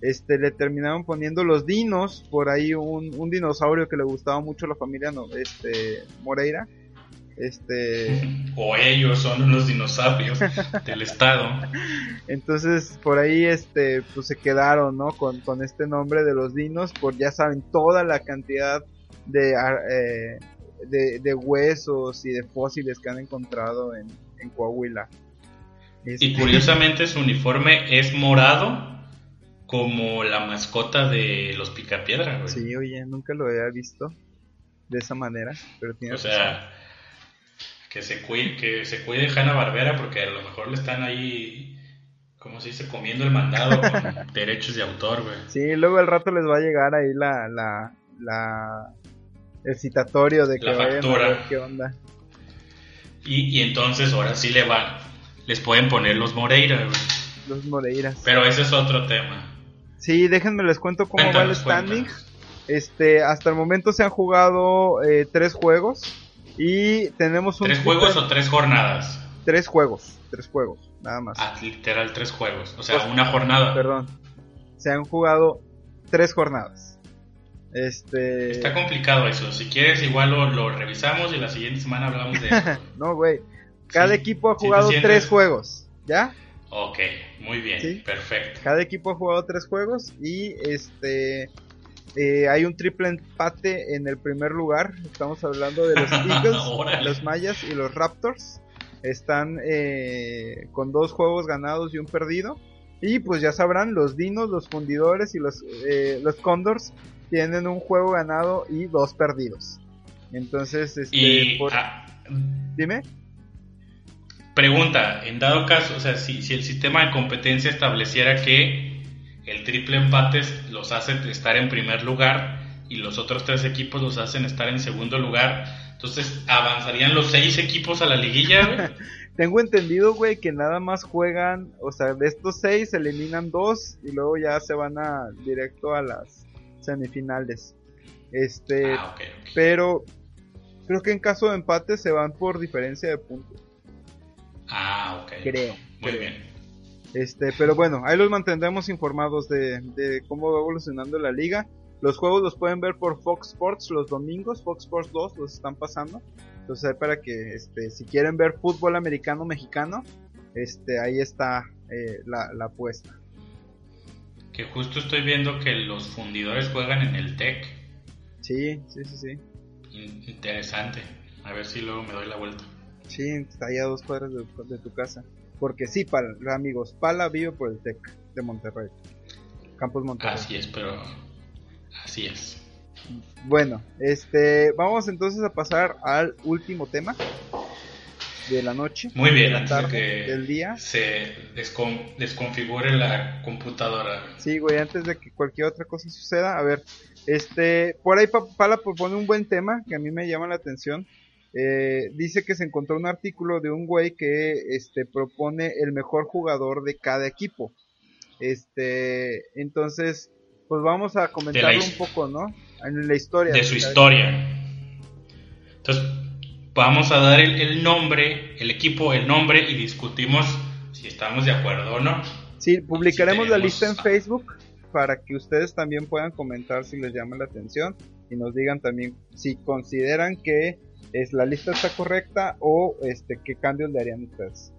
este le terminaron poniendo los dinos por ahí un, dinosaurio que le gustaba mucho a la familia no, este Moreira este o ellos son unos dinosaurios del estado. Entonces por ahí este pues se quedaron no con, con este nombre de los dinos por ya saben toda la cantidad de eh, de, de, huesos y de fósiles que han encontrado en, en Coahuila. Y curiosamente su uniforme es morado como la mascota de los Picapiedra, güey. Sí, oye, nunca lo había visto de esa manera, pero tiene O sea, que se cuide, que se cuide Hanna Barbera porque a lo mejor le están ahí, ¿cómo se dice? Comiendo el mandado con derechos de autor, güey. Sí, luego al rato les va a llegar ahí la, la, la el citatorio de que la vayan a ver qué onda. Y, y entonces ahora sí le van, les pueden poner los Moreira, güey. Los Moreiras. Pero ese es otro tema. Sí, déjenme les cuento cómo va el standing. Este, hasta el momento se han jugado eh, tres juegos y tenemos un... ¿Tres juegos o tres jornadas? Tres juegos, tres juegos, nada más. Ah, literal, tres juegos. O sea, pues, una jornada. Perdón. Se han jugado tres jornadas. Este... Está complicado eso. Si quieres, igual lo, revisamos y la siguiente semana hablamos de eso. no, güey. Cada equipo ha jugado tres juegos, ¿ya? Ok, muy bien, perfecto. Cada equipo ha jugado tres juegos y este eh, hay un triple empate en el primer lugar. Estamos hablando de los Eagles, los Mayas y los Raptors. Están eh, con dos juegos ganados y un perdido. Y pues ya sabrán, los Dinos, los Fundidores y los, eh, los Condors tienen un juego ganado y dos perdidos. Entonces, este, ah, dime. Pregunta, en dado caso, o sea, si, si el sistema de competencia estableciera que el triple empate los hace estar en primer lugar y los otros tres equipos los hacen estar en segundo lugar, entonces avanzarían los seis equipos a la liguilla, Tengo entendido, güey, que nada más juegan, o sea, de estos seis eliminan dos y luego ya se van a directo a las semifinales. Este, ah, pero creo que en caso de empate se van por diferencia de puntos. Ah, ok. Creo. Muy bien. Este, pero bueno, ahí los mantendremos informados de, cómo va evolucionando la liga. Los juegos los pueden ver por Fox Sports los domingos, Fox Sports 2 los están pasando. Entonces para que este, si quieren ver fútbol americano mexicano, este, ahí está eh, la, la apuesta. Que justo estoy viendo que los fundidores juegan en el TEC. Sí, sí, sí, sí. Interesante. A ver si luego me doy la vuelta. Sí, está ahí a dos cuadras de, tu casa. Porque sí, para, amigos, Pala vive por el TEC de Monterrey. Campus Monterrey. Así es, pero así es. Bueno, este, vamos entonces a pasar al último tema de la noche. Muy bien, antes que del día. se desconfigure la computadora. Sí, güey, antes de que cualquier otra cosa suceda, a ver, este, por ahí Pala propone un buen tema que a mí me llama la atención eh, dice que se encontró un artículo de un güey que este propone el mejor jugador de cada equipo. Este, entonces, pues vamos a comentarlo un poco, ¿no? En la historia. De, su historia. Entonces, vamos a dar el, nombre, el equipo, el nombre y discutimos si estamos de acuerdo o no. Sí, publicaremos la lista en Facebook para que ustedes también puedan comentar si les llama la atención y nos digan también si consideran que es la lista está correcta o este qué cambios le harían ustedes.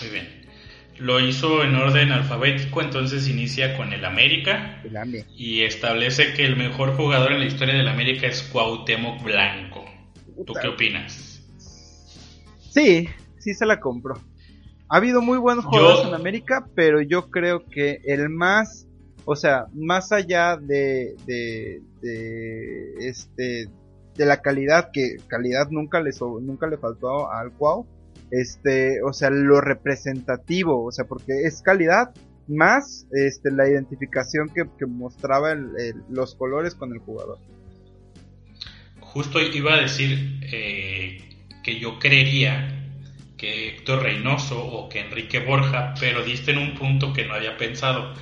Muy bien. Lo hizo en orden alfabético, entonces inicia con el América El y establece que el mejor jugador en la historia del América es Cuauhtémoc Blanco. ¿Tú qué opinas? Sí, sí se la compro. Ha habido muy buenos jugadores Yo- en América, pero yo creo que el más, o sea, más allá de, de, de este, de la calidad, que calidad nunca le, nunca le faltó al Cuau, este, o sea, lo representativo, o sea, porque es calidad más, este, la identificación que, mostraba el- los colores con el jugador. Justo iba a decir eh, que yo creería que Héctor Reynoso o que Enrique Borja, pero diste en un punto que no había pensado.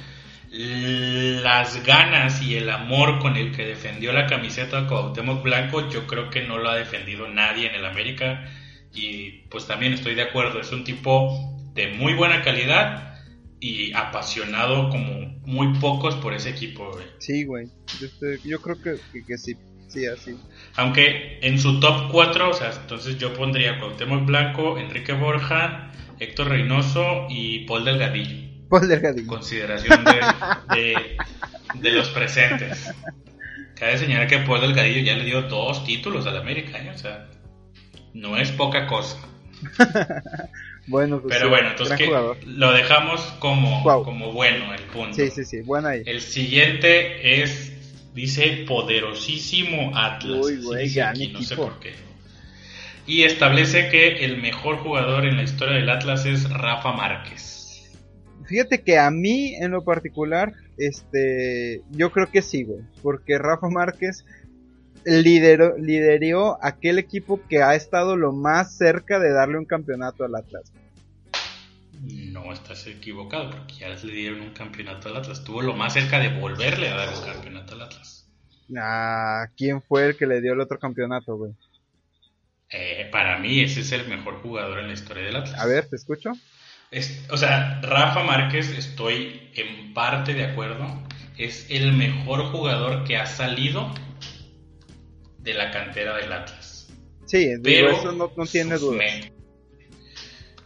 Las ganas y el amor con el que defendió la camiseta Cuauhtémoc Blanco, yo creo que no lo ha defendido nadie en el América y pues también estoy de acuerdo, es un tipo de muy buena calidad y apasionado como muy pocos por ese equipo. güey. Sí, güey, yo, estoy- yo creo que, que, que sí, sí, así. Aunque en su top 4, o sea, entonces yo pondría Cuauhtémoc Blanco, Enrique Borja, Héctor Reynoso y Paul Delgadillo. Paul Delgadillo. Consideración de, de, de los presentes. Cabe señalar que Paul Delgadillo ya le dio dos títulos al América, ¿eh? o sea, no es poca cosa. Bueno, pues Pero sí, bueno, entonces que lo dejamos como, como bueno el punto. Sí, sí, sí, buena ahí. El siguiente es, dice, poderosísimo Atlas. Uy, güey, dice gran aquí, no sé equipo. por qué. Y establece que el mejor jugador en la historia del Atlas es Rafa Márquez. Fíjate que a mí, en lo particular, este, yo creo que sí, güey. Porque Rafa Márquez lideró, lideró aquel equipo que ha estado lo más cerca de darle un campeonato al Atlas. No estás equivocado, porque ya le dieron un campeonato al Atlas. Estuvo lo más cerca de volverle a dar un campeonato al Atlas. Ah, ¿quién fue el que le dio el otro campeonato, güey? Eh, para mí ese es el mejor jugador en la historia del Atlas. A ver, ¿te escucho? Es- o sea, Rafa Márquez, estoy en parte de acuerdo, es el mejor jugador que ha salido de la cantera del Atlas. Sí, digo, Pero eso no, no tiene sus, duda. me-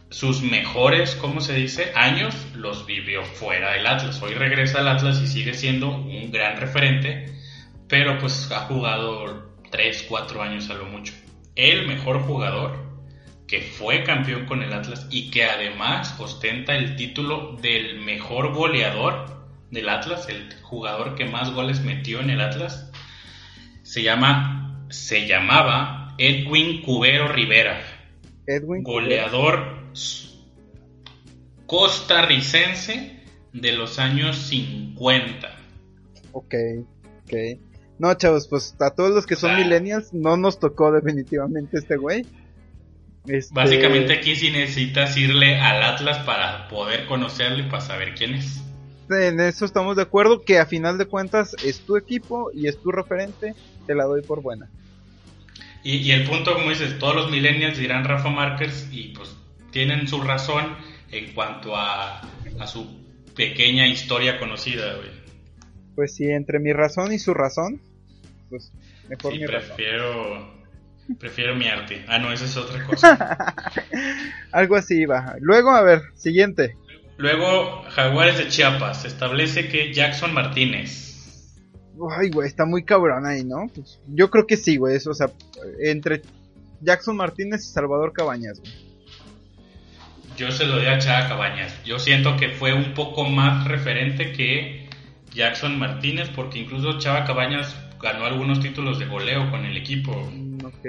sus mejores, ¿cómo se dice? Años los vivió fuera del Atlas. Hoy regresa al Atlas y sigue siendo un gran referente, pero pues ha jugado 3, 4 años a lo mucho. El mejor jugador que fue campeón con el Atlas y que además ostenta el título del mejor goleador del Atlas, el jugador que más goles metió en el Atlas, se llama, se llamaba Edwin Cubero Rivera, Edwin. goleador costarricense de los años 50. Ok, ok. No, chavos, pues a todos los que son Ah. millennials no nos tocó definitivamente este güey. Este, Básicamente aquí sí necesitas irle al Atlas para poder conocerlo y para saber quién es. En eso estamos de acuerdo, que a final de cuentas es tu equipo y es tu referente, te la doy por buena. Y, y el punto, como dices, todos los millennials dirán Rafa Márquez y pues tienen su razón en cuanto a, a su pequeña historia conocida, güey. Pues sí, entre mi razón y su razón, pues mejor Sí, mi razón. Prefiero, mi arte. Ah, no, esa es otra cosa. Algo así iba. Luego, a ver, siguiente. Luego, Jaguares de Chiapas establece que Jackson Martínez. Ay, güey, está muy cabrón ahí, ¿no? Pues, yo creo que sí, güey, eso, o sea, entre Jackson Martínez y Salvador Cabañas, güey. Yo se lo doy a Chava Cabañas. Yo siento que fue un poco más referente que Jackson Martínez, porque incluso Chava Cabañas ganó algunos títulos de goleo con el equipo. Ok.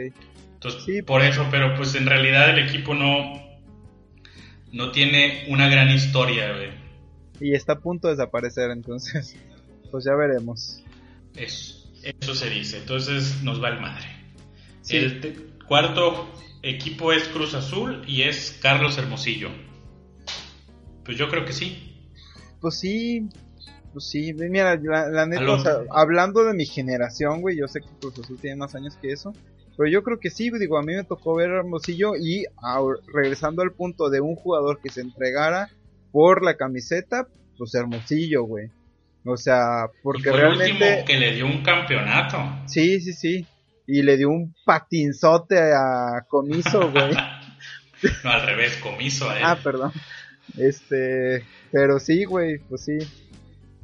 Entonces, Sí. por eso, pero pues en realidad el equipo no, no tiene una gran historia, güey. Y está a punto de desaparecer, entonces, pues ya veremos. Eso, eso se dice. Entonces nos va el madre. Sí. El cuarto equipo es Cruz Azul y es Carlos Hermosillo. Pues yo creo que sí. Pues sí, pues sí, mira, la, la neta, Aló. o sea, hablando de mi generación, güey, yo sé que Cruz Azul tiene más años que eso, pero yo creo que sí, digo, a mí me tocó ver a Hermosillo y ahora, regresando al punto de un jugador que se entregara por la camiseta, pues Hermosillo, güey. O sea, y porque fue el último que le dio un campeonato. sí, sí, sí, y le dio un patinzote a Comiso, güey. no, al revés, comiso a él. ah, perdón. Este, pero sí, güey, pues sí.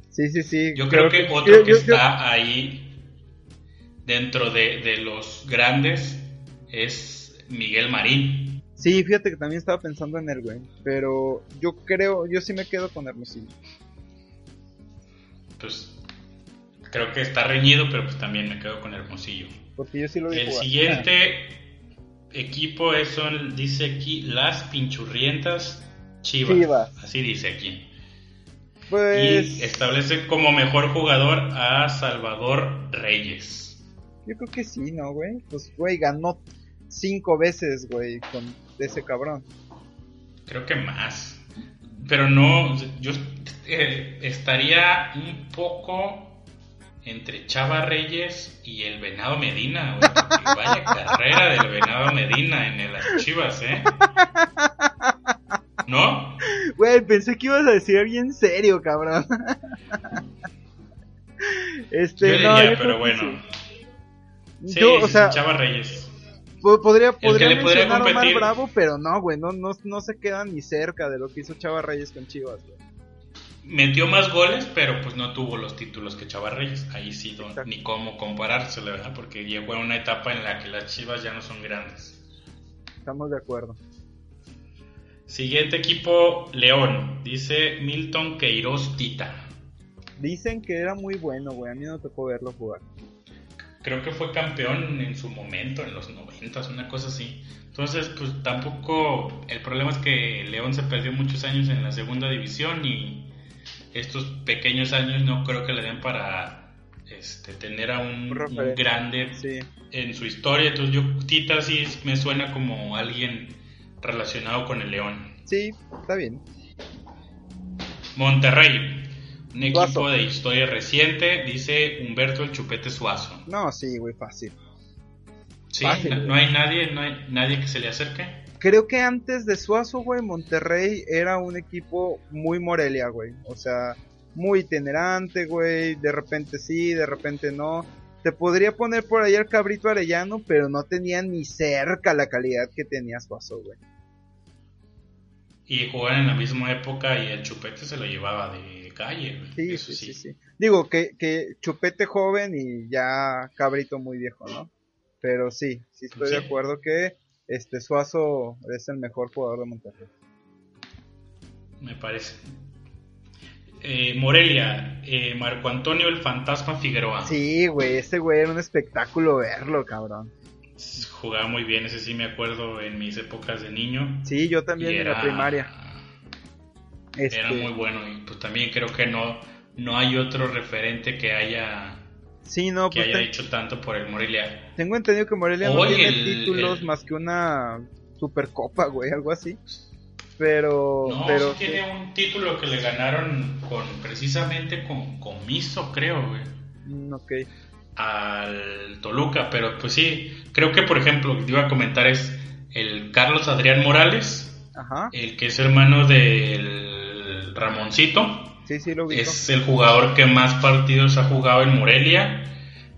Sí, sí, sí. Yo creo, que, otro que está ahí dentro de, de los grandes es Miguel Marín. Sí, fíjate que también estaba pensando en él, güey. Pero yo creo, yo sí me quedo con Hermosillo. Pues creo que está reñido, pero pues también me quedo con Hermosillo. Porque yo sí lo El siguiente equipo es, son, dice aquí, las pinchurrientas Chivas. Así dice aquí. Pues... Y establece como mejor jugador a Salvador Reyes. Yo creo que sí, ¿no, güey? Pues, güey, ganó cinco veces, güey, con ese cabrón. Creo que más. Pero no, yo eh, estaría un poco entre Chava Reyes y el Venado Medina, güey. Vaya carrera del Venado Medina en el Chivas, ¿eh? ¿No? Güey, pensé que ibas a decir bien serio, cabrón. Este, yo no, pero bueno. Sí, o sea, Chava Reyes. Podría, podría el que mencionar le Omar Bravo, pero no, güey, no, no, no se queda ni cerca de lo que hizo Chava Reyes con Chivas, güey metió más goles, pero pues no tuvo los títulos que Chava Reyes. Ahí sí, ni cómo comparárselo, ¿verdad? Porque llegó a una etapa en la que las Chivas ya no son grandes. Estamos de acuerdo. Siguiente equipo, León. Dice Milton Queiroz Tita. Dicen que era muy bueno, güey. A mí no tocó verlo jugar. Creo que fue campeón en su momento, en los 90, una cosa así. Entonces, pues tampoco. El problema es que León se perdió muchos años en la segunda división y estos pequeños años no creo que le den para este, tener a un, grande en su historia. Entonces yo, Tita sí me suena como alguien relacionado con el León. Sí, está bien. Monterrey, un equipo de historia reciente, dice Humberto el Chupete Suazo. No, sí, güey, fácil. Sí, no, hay nadie, no hay nadie que se le acerque. Creo que antes de Suazo, güey, Monterrey era un equipo muy Morelia, güey. O sea, muy itinerante, güey. De repente sí, de repente no. Te podría poner por ahí el cabrito arellano, pero no tenía ni cerca la calidad que tenía Suazo, güey. Y jugaban en la misma época y el chupete se lo llevaba de calle, güey. Sí, sí, sí, Digo que, que chupete joven y ya cabrito muy viejo, ¿no? Pero sí, sí estoy de acuerdo que este Suazo es el mejor jugador de Monterrey. Me parece. Eh, Morelia, eh, Marco Antonio el Fantasma Figueroa. Sí, güey, ese güey era un espectáculo verlo, cabrón. Jugaba muy bien, ese sí me acuerdo en mis épocas de niño. Sí, yo también en la primaria. Era este muy bueno y pues también creo que no, no hay otro referente que haya Sí, no, que pues haya hecho tanto por el Morelia. Tengo entendido que Morelia no tiene títulos más que una Supercopa, güey, algo así. Pero. No, pero sí tiene un título que le ganaron con precisamente con, con Miso, creo, güey. Mm, ok. Al Toluca, pero pues sí, creo que por ejemplo, que te iba a comentar es el Carlos Adrián Morales, Ajá. el que es hermano del Ramoncito es el jugador que más partidos ha jugado en Morelia,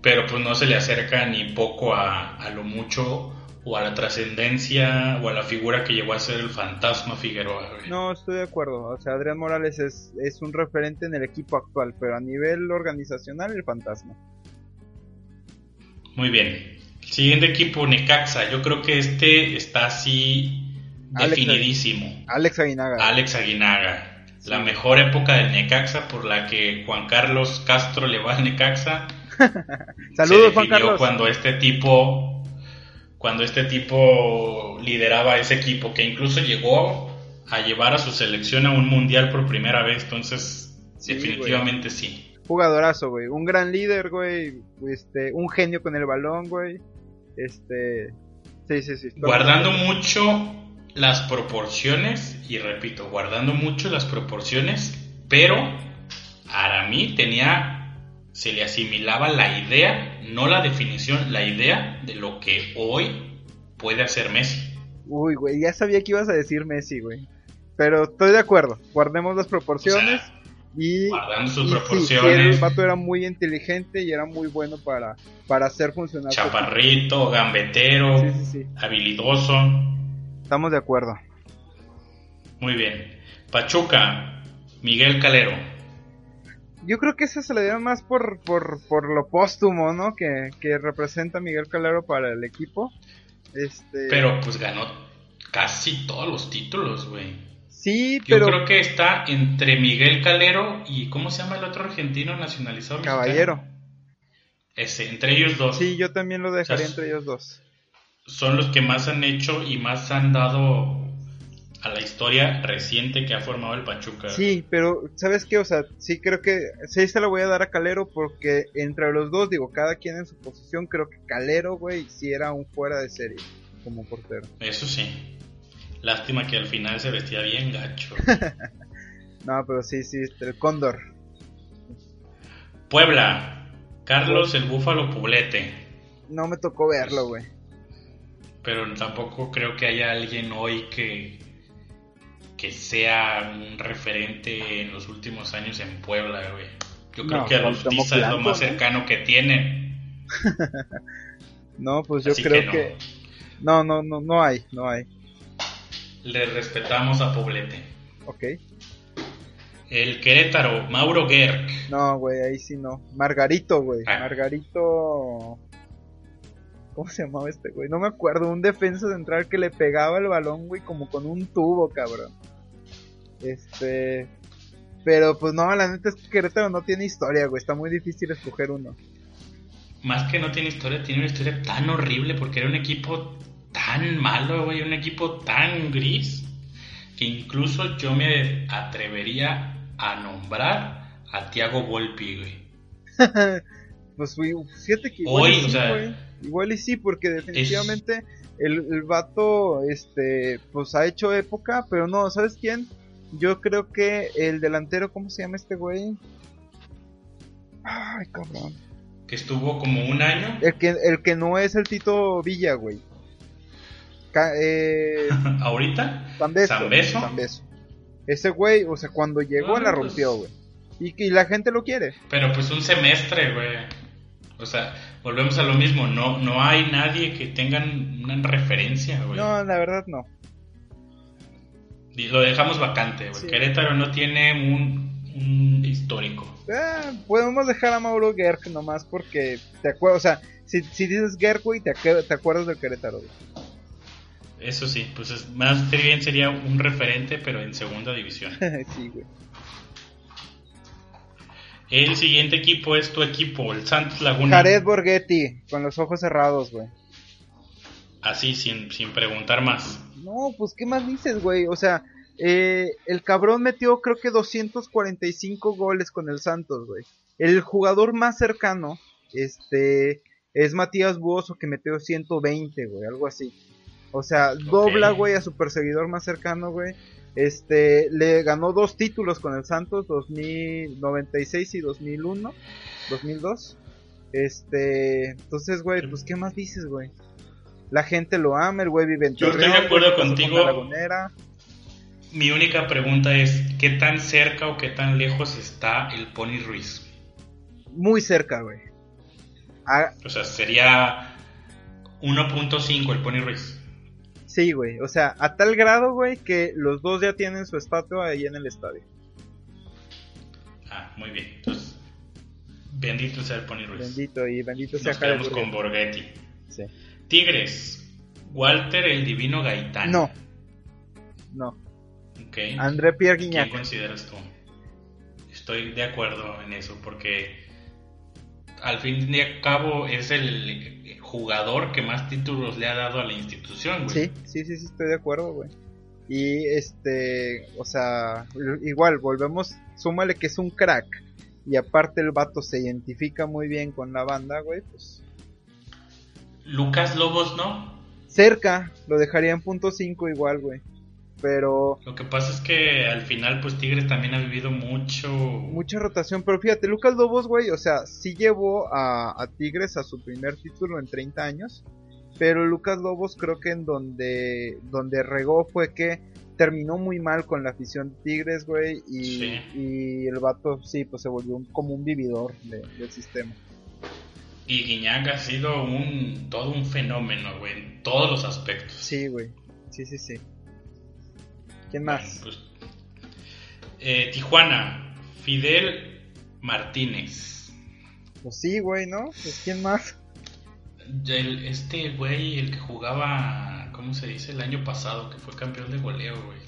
pero pues no se le acerca ni poco a, lo mucho o a la trascendencia o a la figura que llegó a ser el fantasma Figueroa. No, estoy de acuerdo. O sea, Adrián Morales es, es un referente en el equipo actual, pero a nivel organizacional el fantasma. Muy bien. Siguiente equipo, Necaxa. Yo creo que este está así definidísimo. Alex Aguinaga. Alex Aguinaga la mejor época del Necaxa por la que Juan Carlos Castro le va al Necaxa. Saludos, Juan Carlos. Cuando este tipo, cuando este tipo lideraba ese equipo, que incluso llegó a llevar a su selección a un mundial por primera vez, entonces definitivamente sí. Jugadorazo, güey, un gran líder, güey, este, un genio con el balón, güey, este, sí, sí, sí. Guardando mucho las proporciones, y repito, guardando mucho las proporciones, pero a mí tenía, se le asimilaba la idea, no la definición, la idea de lo que hoy puede hacer Messi. Uy, güey, ya sabía que ibas a decir Messi, güey. Pero estoy de acuerdo, guardemos las proporciones. y, guardando sus proporciones. el vato era muy inteligente y era muy bueno para, para hacer funcionar. Chaparrito, gambetero, habilidoso. Estamos de acuerdo. Muy bien. Pachuca, Miguel Calero. Yo creo que eso se le dio más por, por, por lo póstumo, ¿no? Que, que representa Miguel Calero para el equipo. Este... Pero pues ganó casi todos los títulos, güey. Sí, Yo pero... creo que está entre Miguel Calero y ¿cómo se llama el otro argentino nacionalizado? mexicano? Caballero. Ese, entre ellos dos. Sí, yo también lo dejaría O sea, entre ellos dos. Son los que más han hecho y más han dado a la historia reciente que ha formado el Pachuca. Sí, pero ¿sabes qué? O sea, sí creo que sí se la voy a dar a Calero porque entre los dos, digo, cada quien en su posición, creo que Calero, güey, sí era un fuera de serie como portero. Eso sí. Lástima que al final se vestía bien gacho. No, pero sí, sí, el Cóndor. Puebla. Carlos el Búfalo Poblete. No me tocó verlo, güey. Pero tampoco creo que haya alguien hoy que, que sea un referente en los últimos años en Puebla, güey. Yo creo No, que a los Cuauhtémoc Tiza es lo más ¿no? cercano que tienen. No, pues yo creo que no. que... No, no, no, no hay, no hay. Le respetamos a Poblete. Ok. El Querétaro, Mauro Gerg. No, güey, ahí sí no. Margarito, güey. Ah. Margarito... ¿Cómo se llamaba este güey? No me acuerdo. Un defensa central que le pegaba el balón, güey, como con un tubo, cabrón. Este... Pero pues no, la neta es que Querétaro no tiene historia, güey. Está muy difícil escoger uno. Más que no tiene historia, tiene una historia tan horrible porque era un equipo tan malo, güey, un equipo tan gris, que incluso yo me atrevería a nombrar a Tiago Volpi, güey. pues güey, fíjate que Hoy, o sea. Igual y sí, porque definitivamente el, el vato, este, pues ha hecho época, pero no, ¿sabes quién? Yo creo que el delantero, ¿cómo se llama este güey? Ay, cabrón. Que estuvo como un año. El que, el que no es el Tito Villa, güey. Ca- eh, Ahorita, Zambeso. ¿Zambeso? Zambeso. Ese güey, o sea, cuando llegó Ah, la pues- rompió, güey. Y, y la gente lo quiere. pero pues un semestre, güey. O sea, volvemos a lo mismo, no, no hay nadie que tengan una referencia, güey. No, la verdad no. Y Lo dejamos vacante, güey. Sí. Querétaro no tiene un, un histórico. Ah, podemos dejar a Mauro Gerg nomás porque te acuerdas, o sea, si, si dices Gerg, güey, te, te acuerdas del Querétaro, güey. Eso sí, pues es- más bien sería un referente, pero en segunda división. sí, güey. El siguiente equipo es tu equipo, el Santos Laguna. Jared Borghetti, con los ojos cerrados, güey. Así, sin, sin preguntar más. No, pues, ¿qué más dices, güey? O sea, eh, el cabrón metió creo que 245 goles con el Santos, güey. El jugador más cercano, este, es Matías Buoso que metió 120, güey, algo así. O sea, dobla, güey, a su perseguidor más cercano, güey. Este, le ganó dos títulos con el Santos, 2096 y 2001, 2002. Este, entonces, güey, pues, ¿qué más dices, güey? La gente lo ama, el güey vive en Yo estoy de acuerdo contigo. con. Mi única pregunta es, ¿qué tan cerca o qué tan lejos está el Pony Ruiz? Muy cerca, güey. Ah, O sea, sería 1.5 el Pony Ruiz. Sí, güey. O sea, a tal grado, güey, que los dos ya tienen su estatua ahí en el estadio. Ah, muy bien. Entonces, bendito sea el Pony Ruiz. Bendito y bendito sea Nos quedamos con Borghetti. Sí. Tigres, Walter el Divino Gaitán. No. No. Ok. André Pierre ¿Quién Guignac. consideras tú? Estoy de acuerdo en eso, porque al fin y al cabo es el jugador que más títulos le ha dado a la institución, güey. Sí, sí, sí, sí, estoy de acuerdo, güey. Y este, o sea, igual, volvemos, súmale que es un crack. Y aparte el vato se identifica muy bien con la banda, güey, pues Lucas Lobos, ¿no? cerca, lo dejaría en punto 5 igual, güey. Pero Lo que pasa es que al final, pues Tigres también ha vivido mucho. mucha rotación, pero fíjate, Lucas Lobos, güey, o sea, sí llevó a, a Tigres a su primer título en 30 años, pero Lucas Lobos creo que en donde, donde regó fue que terminó muy mal con la afición de Tigres, güey, y, Sí. y el vato, sí, pues se volvió un- como un vividor de- del sistema. Y Guiñac ha sido un todo un fenómeno, güey, en todos los aspectos. Sí, güey, sí, sí, sí. ¿Quién Bueno, más? pues, Eh, Tijuana, Fidel Martínez. Pues sí, güey, ¿no? Pues quién más. El- este güey, el que jugaba, ¿cómo se dice? El año pasado, que fue campeón de goleo, güey.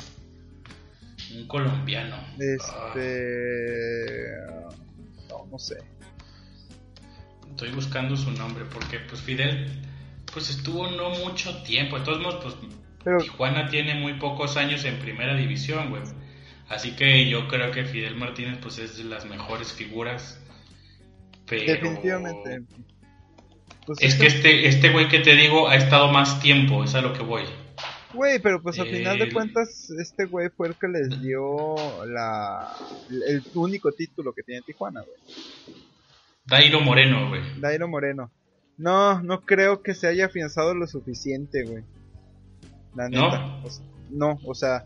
Un colombiano. Ah, Este. No, no sé. estoy buscando su nombre porque, pues, Fidel, pues estuvo no mucho tiempo. De todos modos, pues, Pero Tijuana tiene muy pocos años en primera división, güey. Así que yo creo que Fidel Martínez, pues, es de las mejores figuras. Pero... definitivamente. Pues Es que este, este güey que te digo ha estado más tiempo, es a lo que voy. Güey, pero pues al final de cuentas, este güey fue el que les dio la el único título que tiene Tijuana, güey. Dairo Moreno, güey. Dairo Moreno. No, no creo que se haya afianzado lo suficiente, güey. La ¿No? neta. O sea, no, o sea,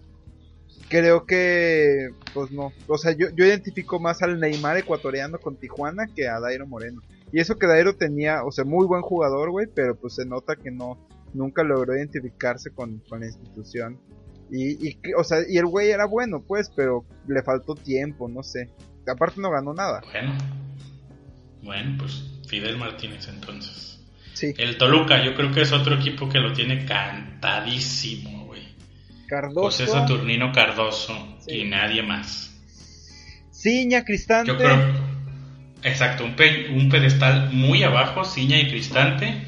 creo que, pues no. O sea, yo, yo identifico más al Neymar ecuatoriano con Tijuana que a Dairo Moreno. Y eso que Dairo tenía, o sea, muy buen jugador, güey, pero pues se nota que no, nunca logró identificarse con, con la institución. Y, y, o sea, y el güey era bueno, pues, pero le faltó tiempo, no sé. Aparte no ganó nada. Bueno. Bueno, pues Fidel Martínez entonces. Sí, El Toluca, yo creo que es otro equipo que lo tiene cantadísimo, güey. Cardoso. José Saturnino Cardoso Sí. y nadie más. Ciña, Cristante. Yo creo. Exacto, un, pe- un pedestal muy abajo, Ciña y Cristante.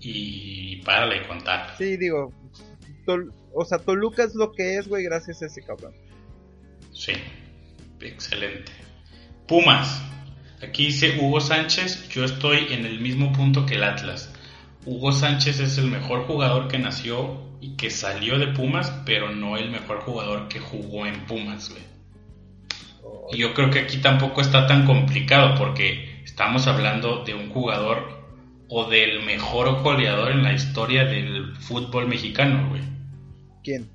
Y párale de contar. Sí, digo, Tol- o sea, Toluca es lo que es, güey, gracias a ese cabrón. Sí, excelente. Pumas. Aquí dice Hugo Sánchez, yo estoy en el mismo punto que el Atlas. Hugo Sánchez es el mejor jugador que nació y que salió de Pumas, pero no el mejor jugador que jugó en Pumas, güey. Y yo creo que aquí tampoco está tan complicado porque estamos hablando de un jugador o del mejor goleador en la historia del fútbol mexicano, güey. ¿Quién?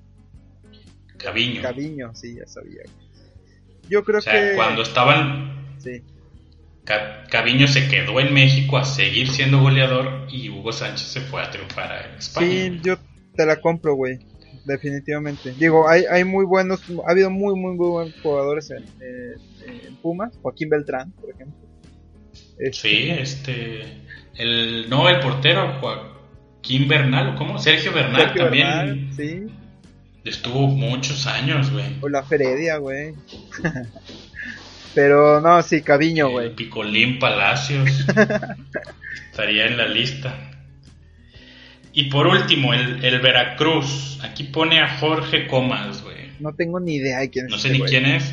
Gaviño. Caviño, sí, ya sabía. Yo creo O sea, que... cuando estaban Sí, Caviño se quedó en México a seguir siendo goleador y Hugo Sánchez se fue a triunfar a España. sí, yo te la compro, güey. Definitivamente. Digo, hay, hay muy buenos, ha habido muy, muy, muy buenos jugadores en, eh, en Pumas. Joaquín Beltrán, por ejemplo. Este, Sí, este. El, no, el portero, Joaquín Bernal, ¿cómo? Sergio Bernal Sergio también Bernal, sí. estuvo muchos años, güey. O la Feredia, güey. Pero no, sí, Caviño, El güey. Picolín Palacios estaría en la lista. Y por último, el, el Veracruz. Aquí pone a Jorge Comas, güey. No tengo ni idea de quién es No sé ni güey. quién es.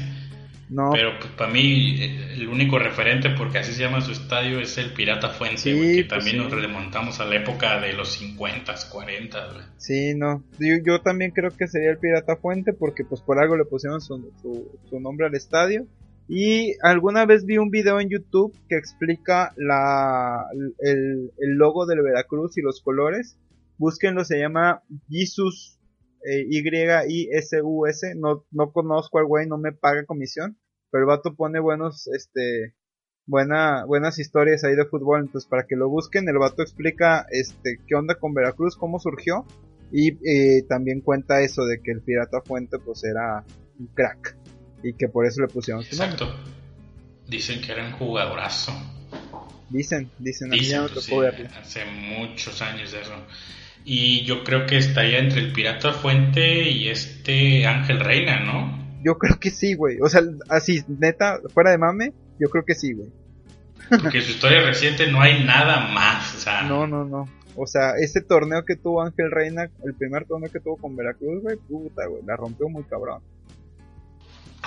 No, Pero pues, para mí eh, el único referente, porque así se llama su estadio, es el Pirata Fuente, Sí, güey, que pues, también sí. nos remontamos a la época de los 50, 40. güey. Sí, no. Yo, yo también creo que sería el Pirata Fuente porque pues por algo le pusieron su, su, su nombre al estadio. Y alguna vez vi un video en YouTube que explica la, el, el logo del Veracruz y los colores. Búsquenlo, se llama Jesus eh, Y-I-S-U-S. No, no conozco al güey, no me paga comisión. Pero el vato pone buenos, este, buena, buenas historias ahí de fútbol. Entonces, para que lo busquen, el vato explica, este, qué onda con Veracruz, cómo surgió. Y eh, también cuenta eso de que el Pirata Fuente, pues, era un crack. Y que por eso le pusieron su nombre. Exacto. Dicen que era un jugadorazo. Dicen, dicen, a mí ya pues, tocó sí, verlo. hace muchos años de eso. Y yo creo que estaría entre el Pirata Fuente y este Ángel Reina, ¿no? Yo creo que sí, güey. O sea, así, neta, fuera de mame, yo creo que sí, güey. Porque en su historia reciente no hay nada más. O sea, No, no, no. O sea, ese torneo que tuvo Ángel Reina, el primer torneo que tuvo con Veracruz, güey, puta, güey, la rompió muy cabrón.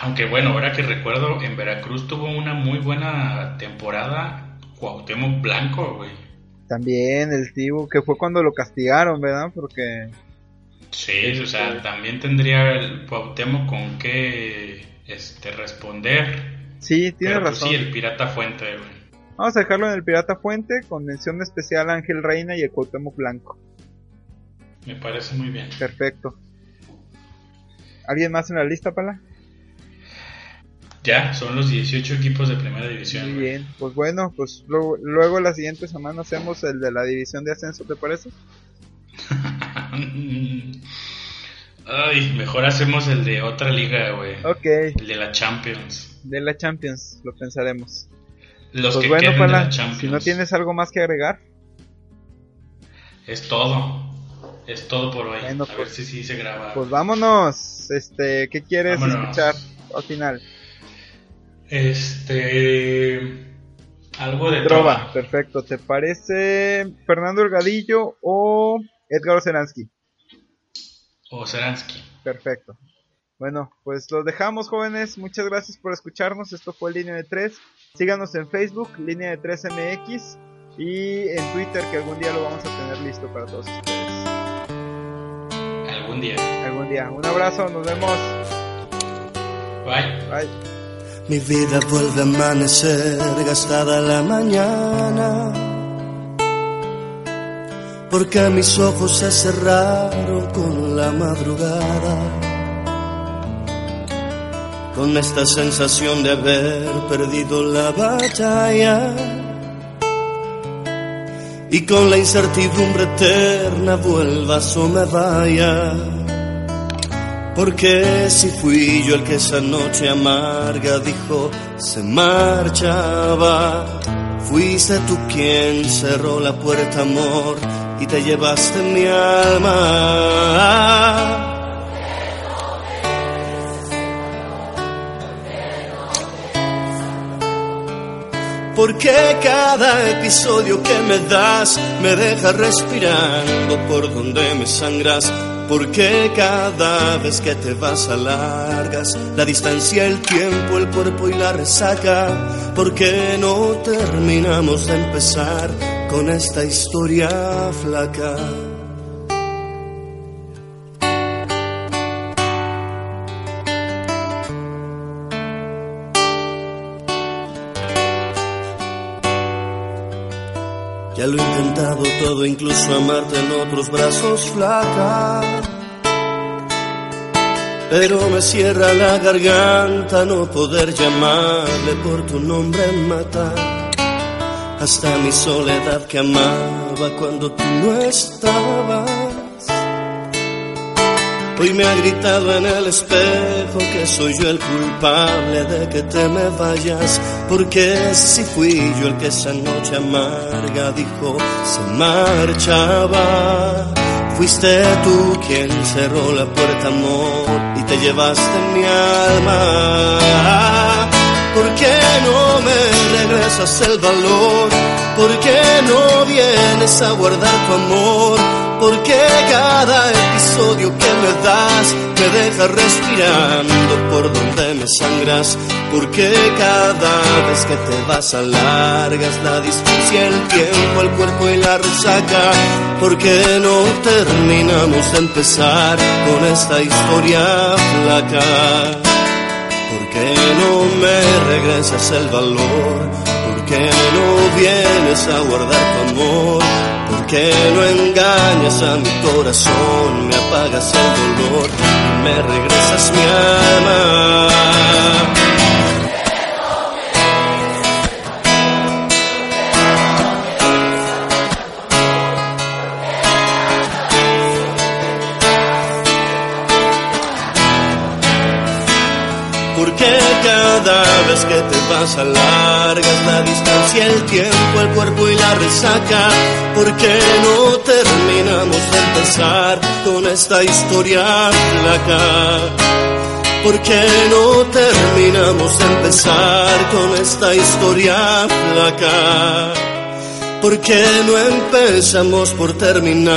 Aunque bueno, ahora que recuerdo, en Veracruz tuvo una muy buena temporada Cuauhtémoc Blanco, güey. También el Tibu, que fue cuando lo castigaron, ¿verdad? Porque Sí, o sea, también tendría el Cuauhtémoc con qué este, responder. sí, tiene Pero pues razón. sí, el Pirata Fuente, güey. Vamos a dejarlo en el Pirata Fuente con mención especial a Ángel Reina y el Cuauhtémoc Blanco. Me parece muy bien. Perfecto. ¿Alguien más en la lista, Pala? Ya, son los 18 equipos de primera división. Muy bien. Pues bueno, pues luego, luego la siguiente semana hacemos el de la división de ascenso, ¿te parece? Ay, mejor hacemos el de otra liga, güey. Ok. El de la Champions. De la Champions, lo pensaremos. Los pues que bueno, queden de la Champions. si no tienes algo más que agregar. Es todo. Es todo por hoy. Bueno, a ver pues- si sí se graba. Pues vámonos. Este, ¿qué quieres Vámonos. escuchar al final? Este. Algo de Trova, trova. perfecto. ¿Te parece Fernando Elgadillo o Edgar Oceransky? O Seransky. Perfecto. Bueno, pues los dejamos jóvenes. Muchas gracias por escucharnos. Esto fue Línea de 3. Síganos en Facebook, Línea de 3 MX. Y en Twitter, que algún día lo vamos a tener listo para todos ustedes. Algún día. Algún día. Un abrazo, nos vemos. Bye. Bye. Mi vida vuelve a amanecer gastada la mañana. Porque mis ojos se cerraron con la madrugada. Con esta sensación de haber perdido la batalla. Y con la incertidumbre eterna vuelvas o me vaya. Porque si fui yo el que esa noche amarga dijo se marchaba, fuiste tú quien cerró la puerta amor y te llevaste mi alma. Porque cada episodio que me das me deja respirando por donde me sangras. Porque cada vez que te vas alargas la distancia, el tiempo, el cuerpo y la resaca. Porque no terminamos de empezar con esta historia flaca. Ya lo he intentado todo, incluso amarte en otros brazos flaca. Pero me cierra la garganta no poder llamarle por tu nombre mata. Hasta mi soledad que amaba cuando tú no estabas. Hoy me ha gritado en el espejo que soy yo el culpable de que te me vayas, porque si fui yo el que esa noche amarga dijo se marchaba. Fuiste tú quien cerró la puerta, amor, y te llevaste mi alma. ¿Por qué no me regresas el valor? ¿Por qué no vienes a guardar tu amor? Porque cada episodio que me das me deja respirando por donde me sangras. Porque cada vez que te vas alargas la distancia, el tiempo, el cuerpo y la resaca. Porque no terminamos de empezar con esta historia flaca. Porque no me regresas el valor, porque no vienes a guardar tu amor, porque no engañas a mi corazón, me apagas el dolor y me regresas mi alma. Vas alargas la distancia, el tiempo, el cuerpo y la resaca. Porque no terminamos de empezar con esta historia flaca. Porque no terminamos de empezar con esta historia flaca. Porque no empezamos por terminar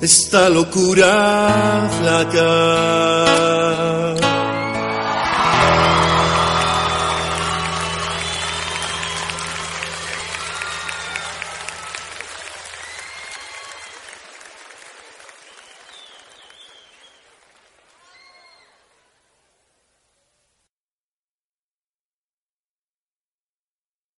esta locura flaca.